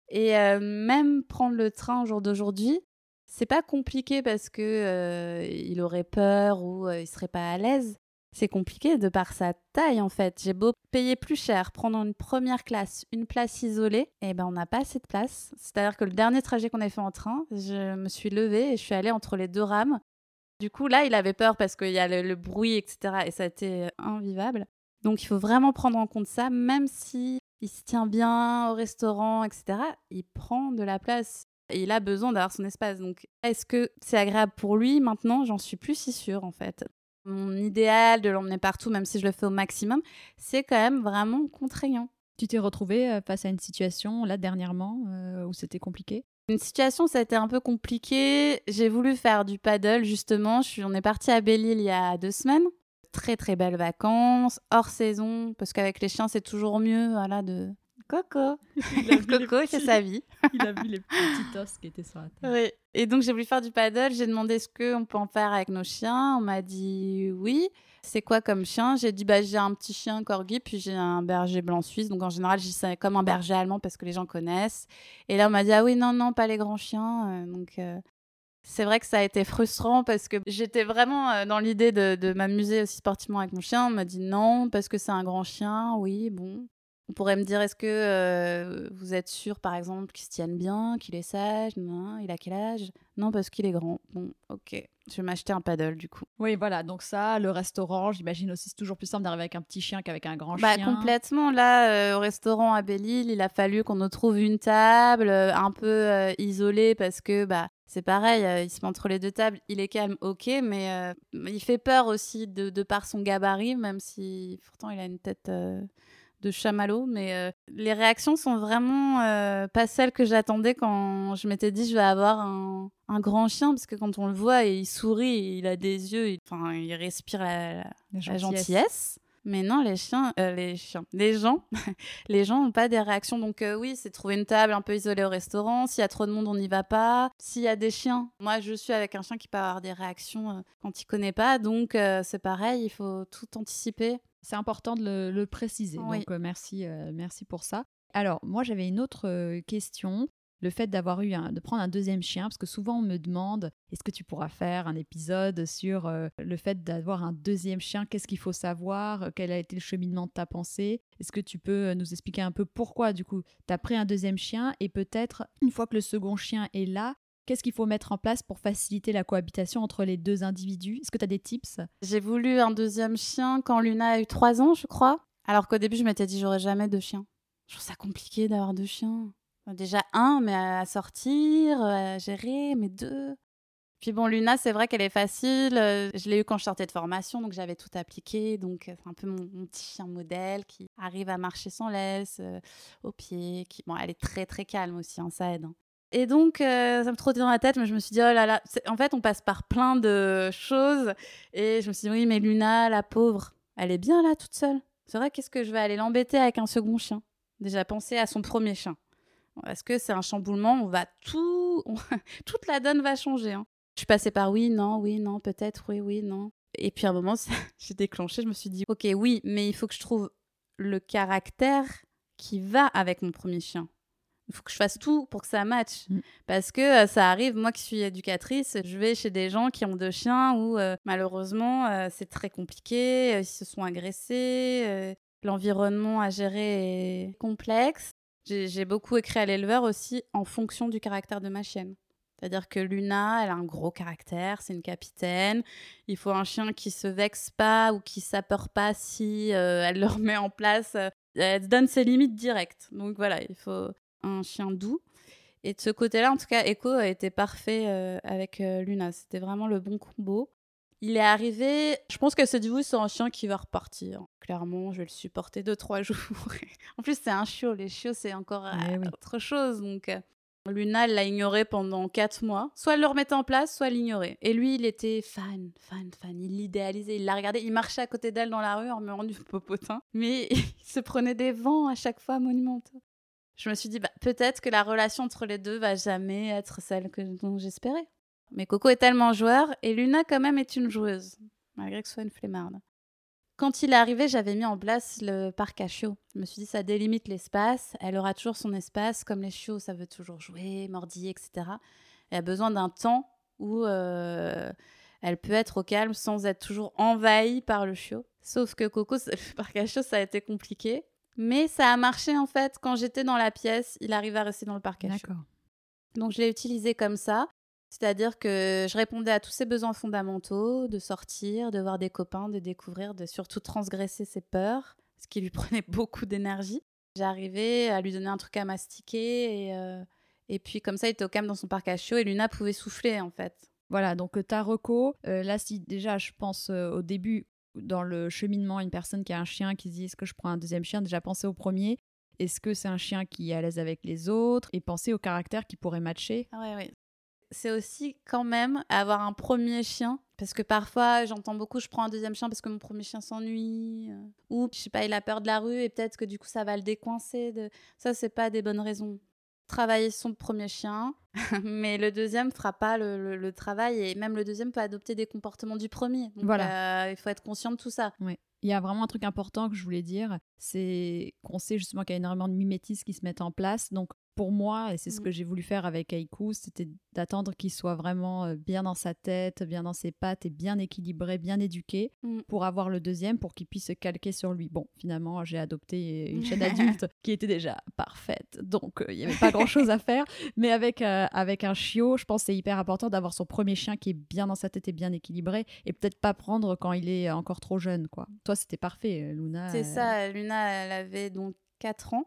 Et euh, même prendre le train au jour d'aujourd'hui, c'est pas compliqué parce que il aurait peur ou il serait pas à l'aise. C'est compliqué de par sa taille en fait. J'ai beau payer plus cher, prendre une première classe, une place isolée, et ben on n'a pas assez de place. C'est-à-dire que le dernier trajet qu'on a fait en train, je me suis levée et je suis allée entre les deux rames. Du coup là, il avait peur parce qu'il y a le, bruit, etc. Et ça a été invivable. Donc il faut vraiment prendre en compte ça, même si il se tient bien au restaurant, etc. Il prend de la place. Et il a besoin d'avoir son espace. Donc, est-ce que c'est agréable pour lui? Maintenant J'en suis plus si sûre, en fait. Mon idéal de l'emmener partout, même si je le fais au maximum, c'est quand même vraiment contraignant. Tu t'es retrouvée euh, face à une situation, là, dernièrement, euh, où c'était compliqué? Une situation, ça a été un peu compliqué. J'ai voulu faire du paddle, justement. Je suis, on est parti à Belle-Île il y a deux semaines. Très, très belles vacances, hors saison, parce qu'avec les chiens, c'est toujours mieux voilà, de, Coco. Coco, c'est sa vie. il a vu les petits os qui étaient sur la table. Oui. Et donc, j'ai voulu faire du paddle. J'ai demandé ce qu'on peut en faire avec nos chiens. On m'a dit oui. C'est quoi comme chien? J'ai dit bah, j'ai un petit chien corgi, puis j'ai un berger blanc suisse. Donc, en général, j'ai ça comme un berger allemand parce que les gens connaissent. Et là, on m'a dit ah oui, non, non, pas les grands chiens. Euh, donc. Euh, c'est vrai que ça a été frustrant parce que j'étais vraiment euh, dans l'idée de, de m'amuser aussi sportivement avec mon chien. On m'a dit non, parce que c'est un grand chien. Oui, bon. On pourrait me dire, est-ce que euh, vous êtes sûr, par exemple, qu'il se tienne bien, qu'il est sage non, Il a quel âge? Non, parce qu'il est grand. Bon, ok. Je vais m'acheter un paddle, du coup. Oui, voilà. Donc ça, le restaurant, j'imagine aussi, c'est toujours plus simple d'arriver avec un petit chien qu'avec un grand bah, chien. Complètement. Là, euh, au restaurant à Belle-Île, il a fallu qu'on nous trouve une table euh, un peu isolée parce que bah, c'est pareil, il se met entre les deux tables, il est calme, ok, mais il fait peur aussi de, de, par son gabarit, même si pourtant il a une tête de chamallow, mais euh, les réactions sont vraiment euh, pas celles que j'attendais quand je m'étais dit je vais avoir un, grand chien, parce que quand on le voit, il sourit, il a des yeux, il, il respire la, gentillesse. Mais non, les chiens, euh, les chiens, les gens, les gens n'ont pas des réactions. Donc oui, c'est trouver une table un peu isolée au restaurant. S'il y a trop de monde, on n'y va pas. S'il y a des chiens, moi je suis avec un chien qui peut avoir des réactions quand il connaît pas. Donc c'est pareil, il faut tout anticiper. C'est important de le, préciser. Donc, euh, merci, euh, merci pour ça. Alors, moi, j'avais une autre euh, question. Le fait d'avoir eu de prendre un deuxième chien, parce que souvent on me demande est-ce que tu pourras faire un épisode sur le fait d'avoir un deuxième chien? Qu'est-ce qu'il faut savoir? Quel a été le cheminement de ta pensée? Est-ce que tu peux nous expliquer un peu pourquoi, du coup, tu as pris un deuxième chien et peut-être, une fois que le second chien est là, Qu'est-ce qu'il faut mettre en place pour faciliter la cohabitation entre les deux individus? Est-ce que tu as des tips? J'ai voulu un deuxième chien quand Luna a eu trois ans, je crois. Alors qu'au début, je m'étais dit, j'aurais jamais de chien. Je trouve ça compliqué d'avoir deux chiens. Déjà un, mais à sortir, à gérer, mais deux. Puis bon, Luna, c'est vrai qu'elle est facile. Je l'ai eu quand je sortais de formation, donc j'avais tout appliqué. Donc c'est un peu mon, petit chien modèle qui arrive à marcher sans laisse, euh, au pied. Qui... Bon, elle est très très calme aussi, hein, ça aide. Hein. Et donc, euh, ça me trottait dans la tête, mais je me suis dit, oh là là, en fait, on passe par plein de choses. Et je me suis dit, oui, mais Luna, la pauvre, elle est bien là, toute seule. C'est vrai, qu'est-ce que je vais aller l'embêter avec un second chien? Déjà, penser à son premier chien. Est-ce que c'est un chamboulement? On va tout. Toute la donne va changer. Hein. Je suis passée par oui, non, oui, non, peut-être, oui, oui, non. Et puis à un moment, j'ai déclenché, je me suis dit, ok, oui, mais il faut que je trouve le caractère qui va avec mon premier chien il faut que je fasse tout pour que ça matche. Mm. Parce que euh, ça arrive, moi qui suis éducatrice, je vais chez des gens qui ont deux chiens où euh, malheureusement euh, c'est très compliqué, ils se sont agressés, l'environnement à gérer est complexe. J'ai beaucoup écrit à l'éleveur aussi en fonction du caractère de ma chienne. C'est-à-dire que Luna, elle a un gros caractère, c'est une capitaine. Il faut un chien qui se vexe pas ou qui s'appeure pas si elle le remet en place. Elle donne ses limites directes. Donc voilà, il faut un chien doux. Et de ce côté-là, en tout cas, Echo a été parfait euh, avec euh, Luna. C'était vraiment le bon combo. Il est arrivé, je pense que c'est du coup, c'est un chien qui va repartir. Clairement, je vais le supporter deux, trois jours. en plus, c'est un chiot. Les chiots, c'est encore eh euh, autre chose. Donc, Luna l'a ignoré pendant quatre mois. Soit elle le remettait en place, soit l'ignorait. Et lui, il était fan, fan, fan. Il l'idéalisait, il la regardait. Il marchait à côté d'elle dans la rue en me rendant du popotin. Mais il se prenait des vents à chaque fois monumentaux je me suis dit, bah, peut-être que la relation entre les deux va jamais être celle que, dont j'espérais. Mais Coco est tellement joueur et Luna, quand même, est une joueuse, malgré que ce soit une flemmarde. Quand il est arrivé, j'avais mis en place le parc à chiots. Je me suis dit, ça délimite l'espace. Elle aura toujours son espace. Comme les chiots, ça veut toujours jouer, mordiller, etc. Elle a besoin d'un temps où euh, elle peut être au calme sans être toujours envahie par le chiot. Sauf que Coco, le parc à chiots, ça a été compliqué. Mais ça a marché en fait quand j'étais dans la pièce, il arrivait à rester dans le parquet. D'accord. Donc je l'ai utilisé comme ça, c'est-à-dire que je répondais à tous ses besoins fondamentaux, de sortir, de voir des copains, de découvrir, de surtout transgresser ses peurs, ce qui lui prenait beaucoup d'énergie. J'arrivais à lui donner un truc à mastiquer et, euh, et puis comme ça il était au calme dans son parc à chaud et Luna pouvait souffler en fait. Voilà, donc ta reco, euh, là si déjà je pense euh, au début dans le cheminement, une personne qui a un chien qui se dit est-ce que je prends un deuxième chien? Déjà penser au premier. Est-ce que c'est un chien qui est à l'aise avec les autres? Et penser au caractère qui pourrait matcher. Ah ouais. C'est aussi quand même avoir un premier chien. Parce que parfois, j'entends beaucoup, je prends un deuxième chien parce que mon premier chien s'ennuie. euh, ou, je sais pas, il a peur de la rue et peut-être que du coup, ça va le décoincer. Ça, c'est pas des bonnes raisons. Travailler son premier chien, mais le deuxième fera pas le, le- le travail et même le deuxième peut adopter des comportements du premier. Donc, Voilà. euh, il faut être conscient de tout ça. Il y a vraiment un truc important que je voulais dire, c'est qu'on sait justement qu'il y a énormément de mimétismes qui se mettent en place. Donc pour moi, et c'est ce Mhm. que j'ai voulu faire avec Aiku, c'était d'attendre qu'il soit vraiment euh, bien dans sa tête, bien dans ses pattes et bien équilibré, bien éduqué Mm. pour avoir le deuxième, pour qu'il puisse se calquer sur lui. Bon, finalement, j'ai adopté une chaîne adulte qui était déjà parfaite, donc euh, il n'y avait pas grand-chose à faire. Mais avec, euh, avec un chiot, je pense que c'est hyper important d'avoir son premier chien qui est bien dans sa tête et bien équilibré, et peut-être pas prendre quand il est encore trop jeune. quoi. Toi, c'était parfait, euh, Luna. C'est euh, ça, Luna, elle avait donc 4 ans.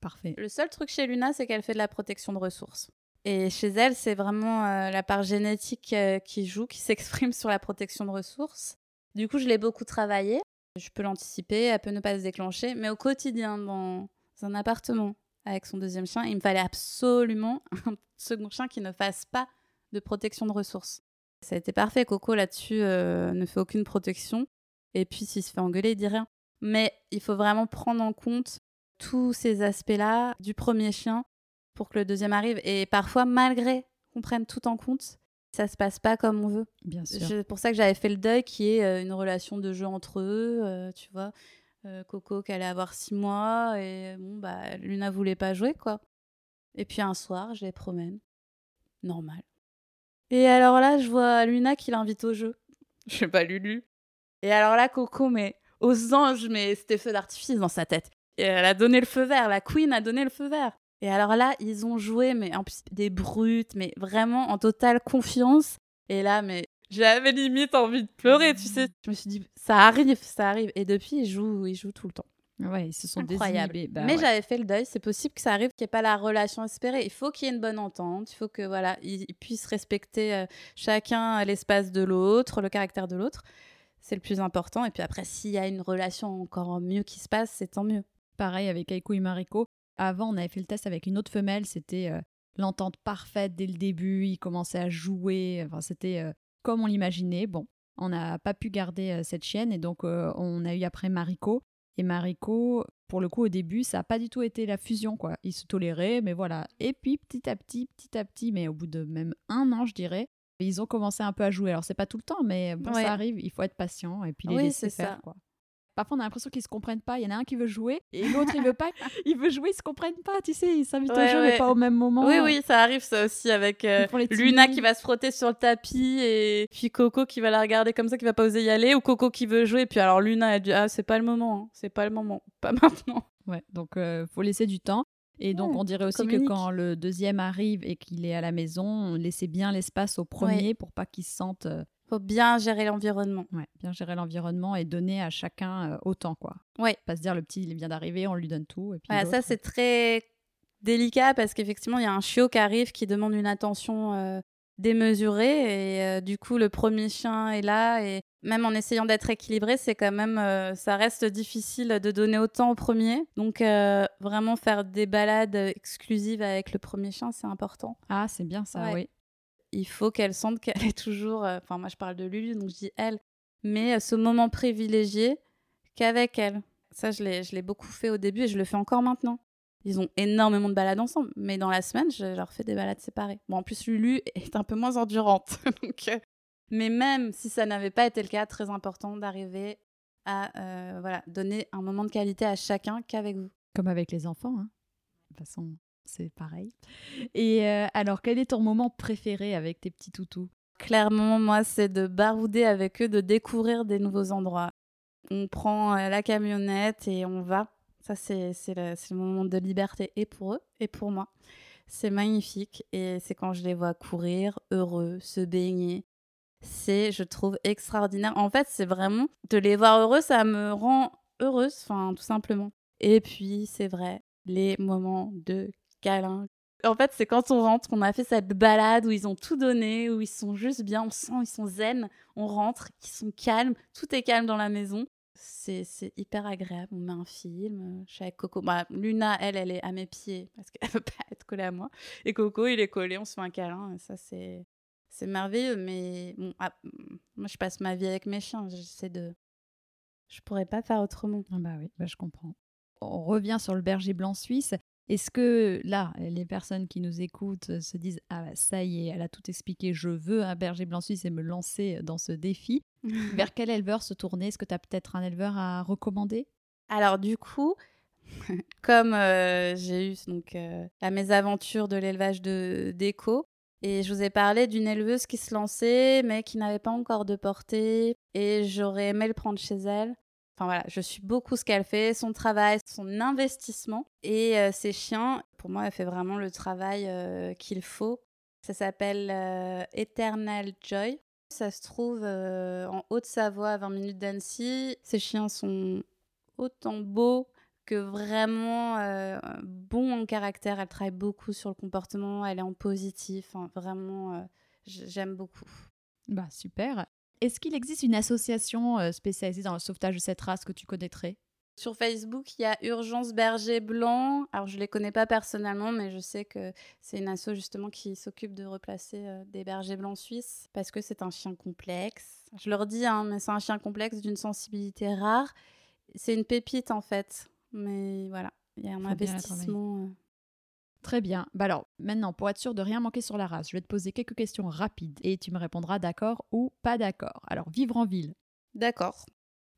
Parfait. Le seul truc chez Luna, c'est qu'elle fait de la protection de ressources. Et chez elle, c'est vraiment euh, la part génétique euh, qui joue, qui s'exprime sur la protection de ressources. Du coup, je l'ai beaucoup travaillé. Je peux l'anticiper, elle peut ne pas se déclencher. Mais au quotidien, dans un appartement avec son deuxième chien, il me fallait absolument un second chien qui ne fasse pas de protection de ressources. Ça a été parfait. Coco, là-dessus, euh, ne fait aucune protection. Et puis, s'il se fait engueuler, il dit rien. Mais il faut vraiment prendre en compte tous ces aspects-là du premier chien pour que le deuxième arrive. Et parfois, malgré qu'on prenne tout en compte, ça se passe pas comme on veut. Bien sûr. C'est pour ça que j'avais fait le deuil, qui est euh, une relation de jeu entre eux, euh, tu vois. Euh, Coco qui allait avoir six mois et bon bah Luna voulait pas jouer quoi. Et puis un soir, je les promène, normal. Et alors là, je vois Luna qui l'invite au jeu. Je sais pas Lulu. Et alors là, Coco, mais aux anges, mais c'était feu d'artifice dans sa tête. Et elle a donné le feu vert, la queen a donné le feu vert. Et alors là, ils ont joué, mais en plus des brutes, mais vraiment en totale confiance. Et là, mais j'avais limite envie de pleurer, tu sais. Je me suis dit, ça arrive, ça arrive. Et depuis, ils jouent, ils jouent tout le temps. Ouais, ils se sont Incroyable. Bah mais ouais. j'avais fait le deuil. C'est possible que ça arrive qu'il n'y ait pas la relation espérée. Il faut qu'il y ait une bonne entente. Il faut que voilà, ils, ils puissent respecter euh, chacun l'espace de l'autre, le caractère de l'autre. C'est le plus important. Et puis après, s'il y a une relation encore mieux qui se passe, c'est tant mieux. Pareil avec Aiko et Mariko. Avant, on avait fait le test avec une autre femelle. C'était euh, l'entente parfaite dès le début. Ils commençaient à jouer. Enfin, c'était euh, comme on l'imaginait. Bon, on n'a pas pu garder euh, cette chienne et donc on a eu après Mariko. Et Mariko, pour le coup, au début, ça n'a pas du tout été la fusion, quoi. Ils se toléraient, mais voilà. Et puis, petit à petit, petit à petit, mais au bout de même un an, je dirais, ils ont commencé un peu à jouer. Alors, c'est pas tout le temps, mais bon, Ouais. ça arrive. Il faut être patient et puis les Oui, laisser faire, ça. quoi. Parfois, on a l'impression qu'ils se comprennent pas. Il y en a un qui veut jouer et l'autre, il veut pas. Il veut jouer, ils se comprennent pas, tu sais. Ils s'invitent Ouais, au jeu, ouais. mais pas au même moment. Oui, oui, ça arrive ça aussi avec euh, Luna qui va se frotter sur le tapis et puis Coco qui va la regarder comme ça, qui va pas oser y aller, ou Coco qui veut jouer, et puis alors Luna elle dit ah c'est pas le moment, hein, c'est pas le moment, pas maintenant. Ouais, donc euh, faut laisser du temps. Et donc, Ouais, on dirait aussi communique. que quand le deuxième arrive et qu'il est à la maison, laissez bien l'espace au premier pour pas qu'il se sente euh, Faut bien gérer l'environnement. ouais, bien gérer l'environnement et donner à chacun euh, autant, quoi. Ouais. Pas se dire le petit, il vient d'arriver, on lui donne tout. Et puis Voilà, ça l'autre- c'est très délicat parce qu'effectivement il y a un chiot qui arrive qui demande une attention euh, démesurée et euh, du coup le premier chien est là et même en essayant d'être équilibré c'est quand même euh, ça reste difficile de donner autant au premier donc euh, vraiment faire des balades exclusives avec le premier chien c'est important Ah, c'est bien ça, Ouais. oui. Il faut qu'elle sente qu'elle est toujours. euh, Enfin, moi, je parle de Lulu, donc je dis elle. Mais euh, ce moment privilégié qu'avec elle. Ça, je l'ai beaucoup fait au début et je le fais encore maintenant. Ils ont énormément de balades ensemble, mais dans la semaine, je leur fais des balades séparées. Bon, en plus, Lulu est un peu moins endurante. euh, Mais même si ça n'avait pas été le cas, très important d'arriver à euh, voilà, donner un moment de qualité à chacun qu'avec vous. Comme avec les enfants, hein. De toute façon, c'est pareil. Et euh, alors, quel est ton moment préféré avec tes petits toutous? Clairement, moi, c'est de barouder avec eux, de découvrir des nouveaux endroits. On prend euh, la camionnette et on va. Ça, c'est le moment de liberté et pour eux et pour moi. C'est magnifique et c'est quand je les vois courir, heureux, se baigner. C'est, je trouve, extraordinaire. En fait, c'est vraiment de les voir heureux, ça me rend heureuse, enfin, tout simplement. Et puis, c'est vrai, les moments de câlin. En fait, c'est quand on rentre, qu'on a fait cette balade où ils ont tout donné, où ils sont juste bien, on sent, ils sont zen, on rentre, ils sont calmes, tout est calme dans la maison. C'est hyper agréable. On met un film. Je suis avec Coco. Bah, Luna, elle, elle est à mes pieds parce qu'elle veut pas être collée à moi. Et Coco, il est collé. On se fait un câlin. ça, c'est c'est merveilleux. Mais bon, ah, moi, je passe ma vie avec mes chiens. J'essaie de. Je pourrais pas faire autrement. Ah bah oui, bah je comprends. On revient sur le berger blanc suisse. Est-ce que là, les personnes qui nous écoutent euh, se disent Ah, bah, ça y est, elle a tout expliqué, je veux un berger blanc suisse et me lancer dans ce défi Vers quel éleveur se tourner? Est-ce que tu as peut-être un éleveur à recommander? Alors, du coup, comme euh, j'ai eu donc, euh, la mésaventure de l'élevage de d'écho, et je vous ai parlé d'une éleveuse qui se lançait, mais qui n'avait pas encore de portée, et j'aurais aimé le prendre chez elle. Enfin voilà, je suis beaucoup ce qu'elle fait, son travail, son investissement. Et euh, ses chiens, pour moi, elle fait vraiment le travail euh, qu'il faut. Ça s'appelle euh, Eternal Joy. Ça se trouve en Haute-Savoie, à 20 minutes d'Annecy. Ces chiens sont autant beaux que vraiment bons en caractère. Elle travaille beaucoup sur le comportement, elle est en positif. vraiment, j'aime beaucoup. Bah super. Est-ce qu'il existe une association euh, spécialisée dans le sauvetage de cette race que tu connaîtrais? Sur Facebook, il y a Urgence Berger Blanc. Alors, je ne les connais pas personnellement, mais je sais que c'est une asso justement qui s'occupe de replacer euh, des bergers blancs suisses parce que c'est un chien complexe. Je leur dis, hein, mais c'est un chien complexe d'une sensibilité rare. C'est une pépite en fait. Mais voilà, il y a un investissement. Très bien. Bah alors, maintenant, pour être sûr de rien manquer sur la race, je vais te poser quelques questions rapides et tu me répondras d'accord ou pas d'accord. Alors, vivre en ville. D'accord.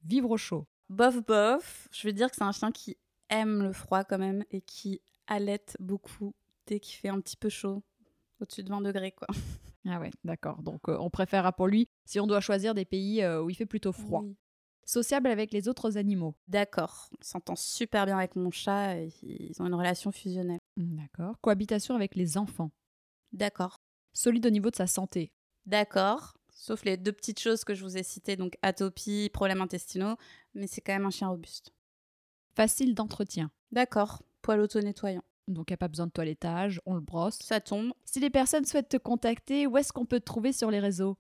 Vivre au chaud. Bof, bof. Je veux dire que c'est un chien qui aime le froid quand même et qui allait beaucoup dès qu'il fait un petit peu chaud, au-dessus de 20 degrés, quoi. Ah ouais, d'accord. Donc, euh, on préférera pour lui si on doit choisir des pays euh, où il fait plutôt froid sociable avec les autres animaux. D'accord. On s'entend super bien avec mon chat. Et ils ont une relation fusionnelle. Mm, d'accord. Cohabitation avec les enfants. D'accord. Solide au niveau de sa santé. D'accord. Sauf les deux petites choses que je vous ai citées, donc atopie, problèmes intestinaux, mais c'est quand même un chien robuste. Facile d'entretien. D'accord. Poil auto-nettoyant. Donc, il n'y a pas besoin de toilettage, on le brosse. Ça tombe. Si les personnes souhaitent te contacter, où est-ce qu'on peut te trouver sur les réseaux?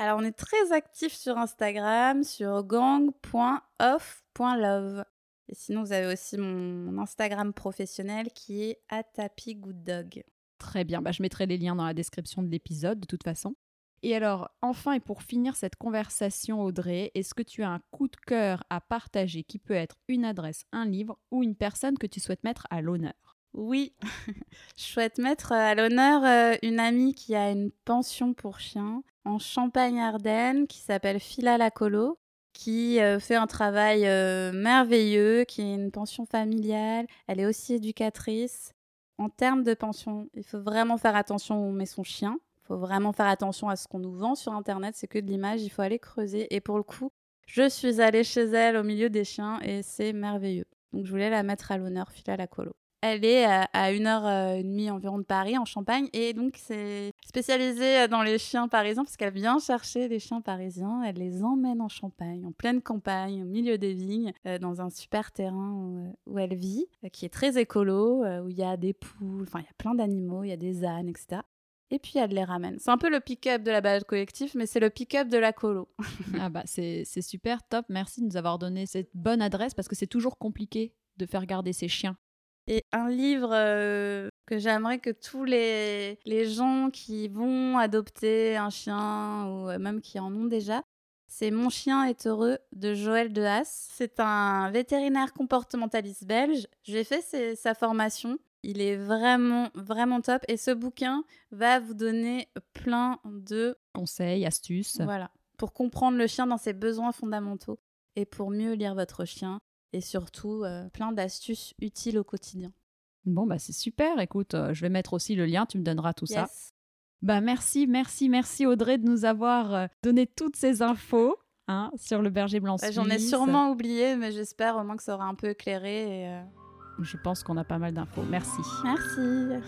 Alors, on est très actif sur Instagram, sur gang.off.love. Et sinon, vous avez aussi mon Instagram professionnel qui est atapigooddog. Très bien, bah, je mettrai les liens dans la description de l'épisode de toute façon. Et alors, enfin, et pour finir cette conversation, Audrey, est-ce que tu as un coup de cœur à partager qui peut être une adresse, un livre ou une personne que tu souhaites mettre à l'honneur? Oui, je souhaite mettre à l'honneur euh, une amie qui a une pension pour chiens en Champagne-Ardenne qui s'appelle Phila Lacolo, qui euh, fait un travail euh, merveilleux, qui est une pension familiale. Elle est aussi éducatrice. En termes de pension, il faut vraiment faire attention où on met son chien. Il faut vraiment faire attention à ce qu'on nous vend sur Internet. C'est que de l'image, il faut aller creuser. Et pour le coup, je suis allée chez elle au milieu des chiens et c'est merveilleux. Donc je voulais la mettre à l'honneur, Phila Lacolo. Elle est à, une heure et demie environ de Paris, en Champagne, et donc c'est spécialisé dans les chiens parisiens parce qu'elle vient chercher les chiens parisiens, elle les emmène en Champagne, en pleine campagne, au milieu des vignes, euh, dans un super terrain où, elle vit, euh, qui est très écolo, euh, où il y a des poules, enfin il y a plein d'animaux, il y a des ânes, etc. Et puis elle les ramène. C'est un peu le pick-up de la balade collective, mais c'est le pick-up de la colo. ah bah c'est super top, merci de nous avoir donné cette bonne adresse parce que c'est toujours compliqué de faire garder ses chiens et un livre euh, que j'aimerais que tous les, les gens qui vont adopter un chien ou euh, même qui en ont déjà, c'est Mon chien est heureux de Joël de Haas. C'est un vétérinaire comportementaliste belge. J'ai fait sa formation. Il est vraiment, vraiment top. Et ce bouquin va vous donner plein de conseils, astuces. Voilà. Pour comprendre le chien dans ses besoins fondamentaux et pour mieux lire votre chien et surtout euh, plein d'astuces utiles au quotidien. Bon, bah c'est super. Écoute, euh, je vais mettre aussi le lien, tu me donneras tout ça. Bah merci, merci, merci Audrey de nous avoir euh, donné toutes ces infos hein, sur le berger blanc J'en ai sûrement oublié, mais j'espère au moins que ça aura un peu éclairé. Et, Je pense qu'on a pas mal d'infos. Merci. Merci.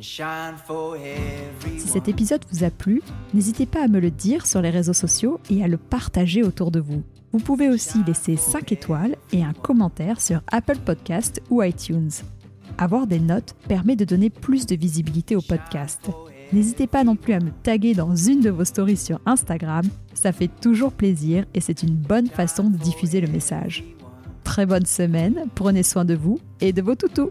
Si cet épisode vous a plu, n'hésitez pas à me le dire sur les réseaux sociaux et à le partager autour de vous. Vous pouvez aussi laisser 5 étoiles et un commentaire sur Apple Podcast ou iTunes. Avoir des notes permet de donner plus de visibilité au podcast. N'hésitez pas non plus à me taguer dans une de vos stories sur Instagram, ça fait toujours plaisir et c'est une bonne façon de diffuser le message. Très bonne semaine, prenez soin de vous et de vos toutous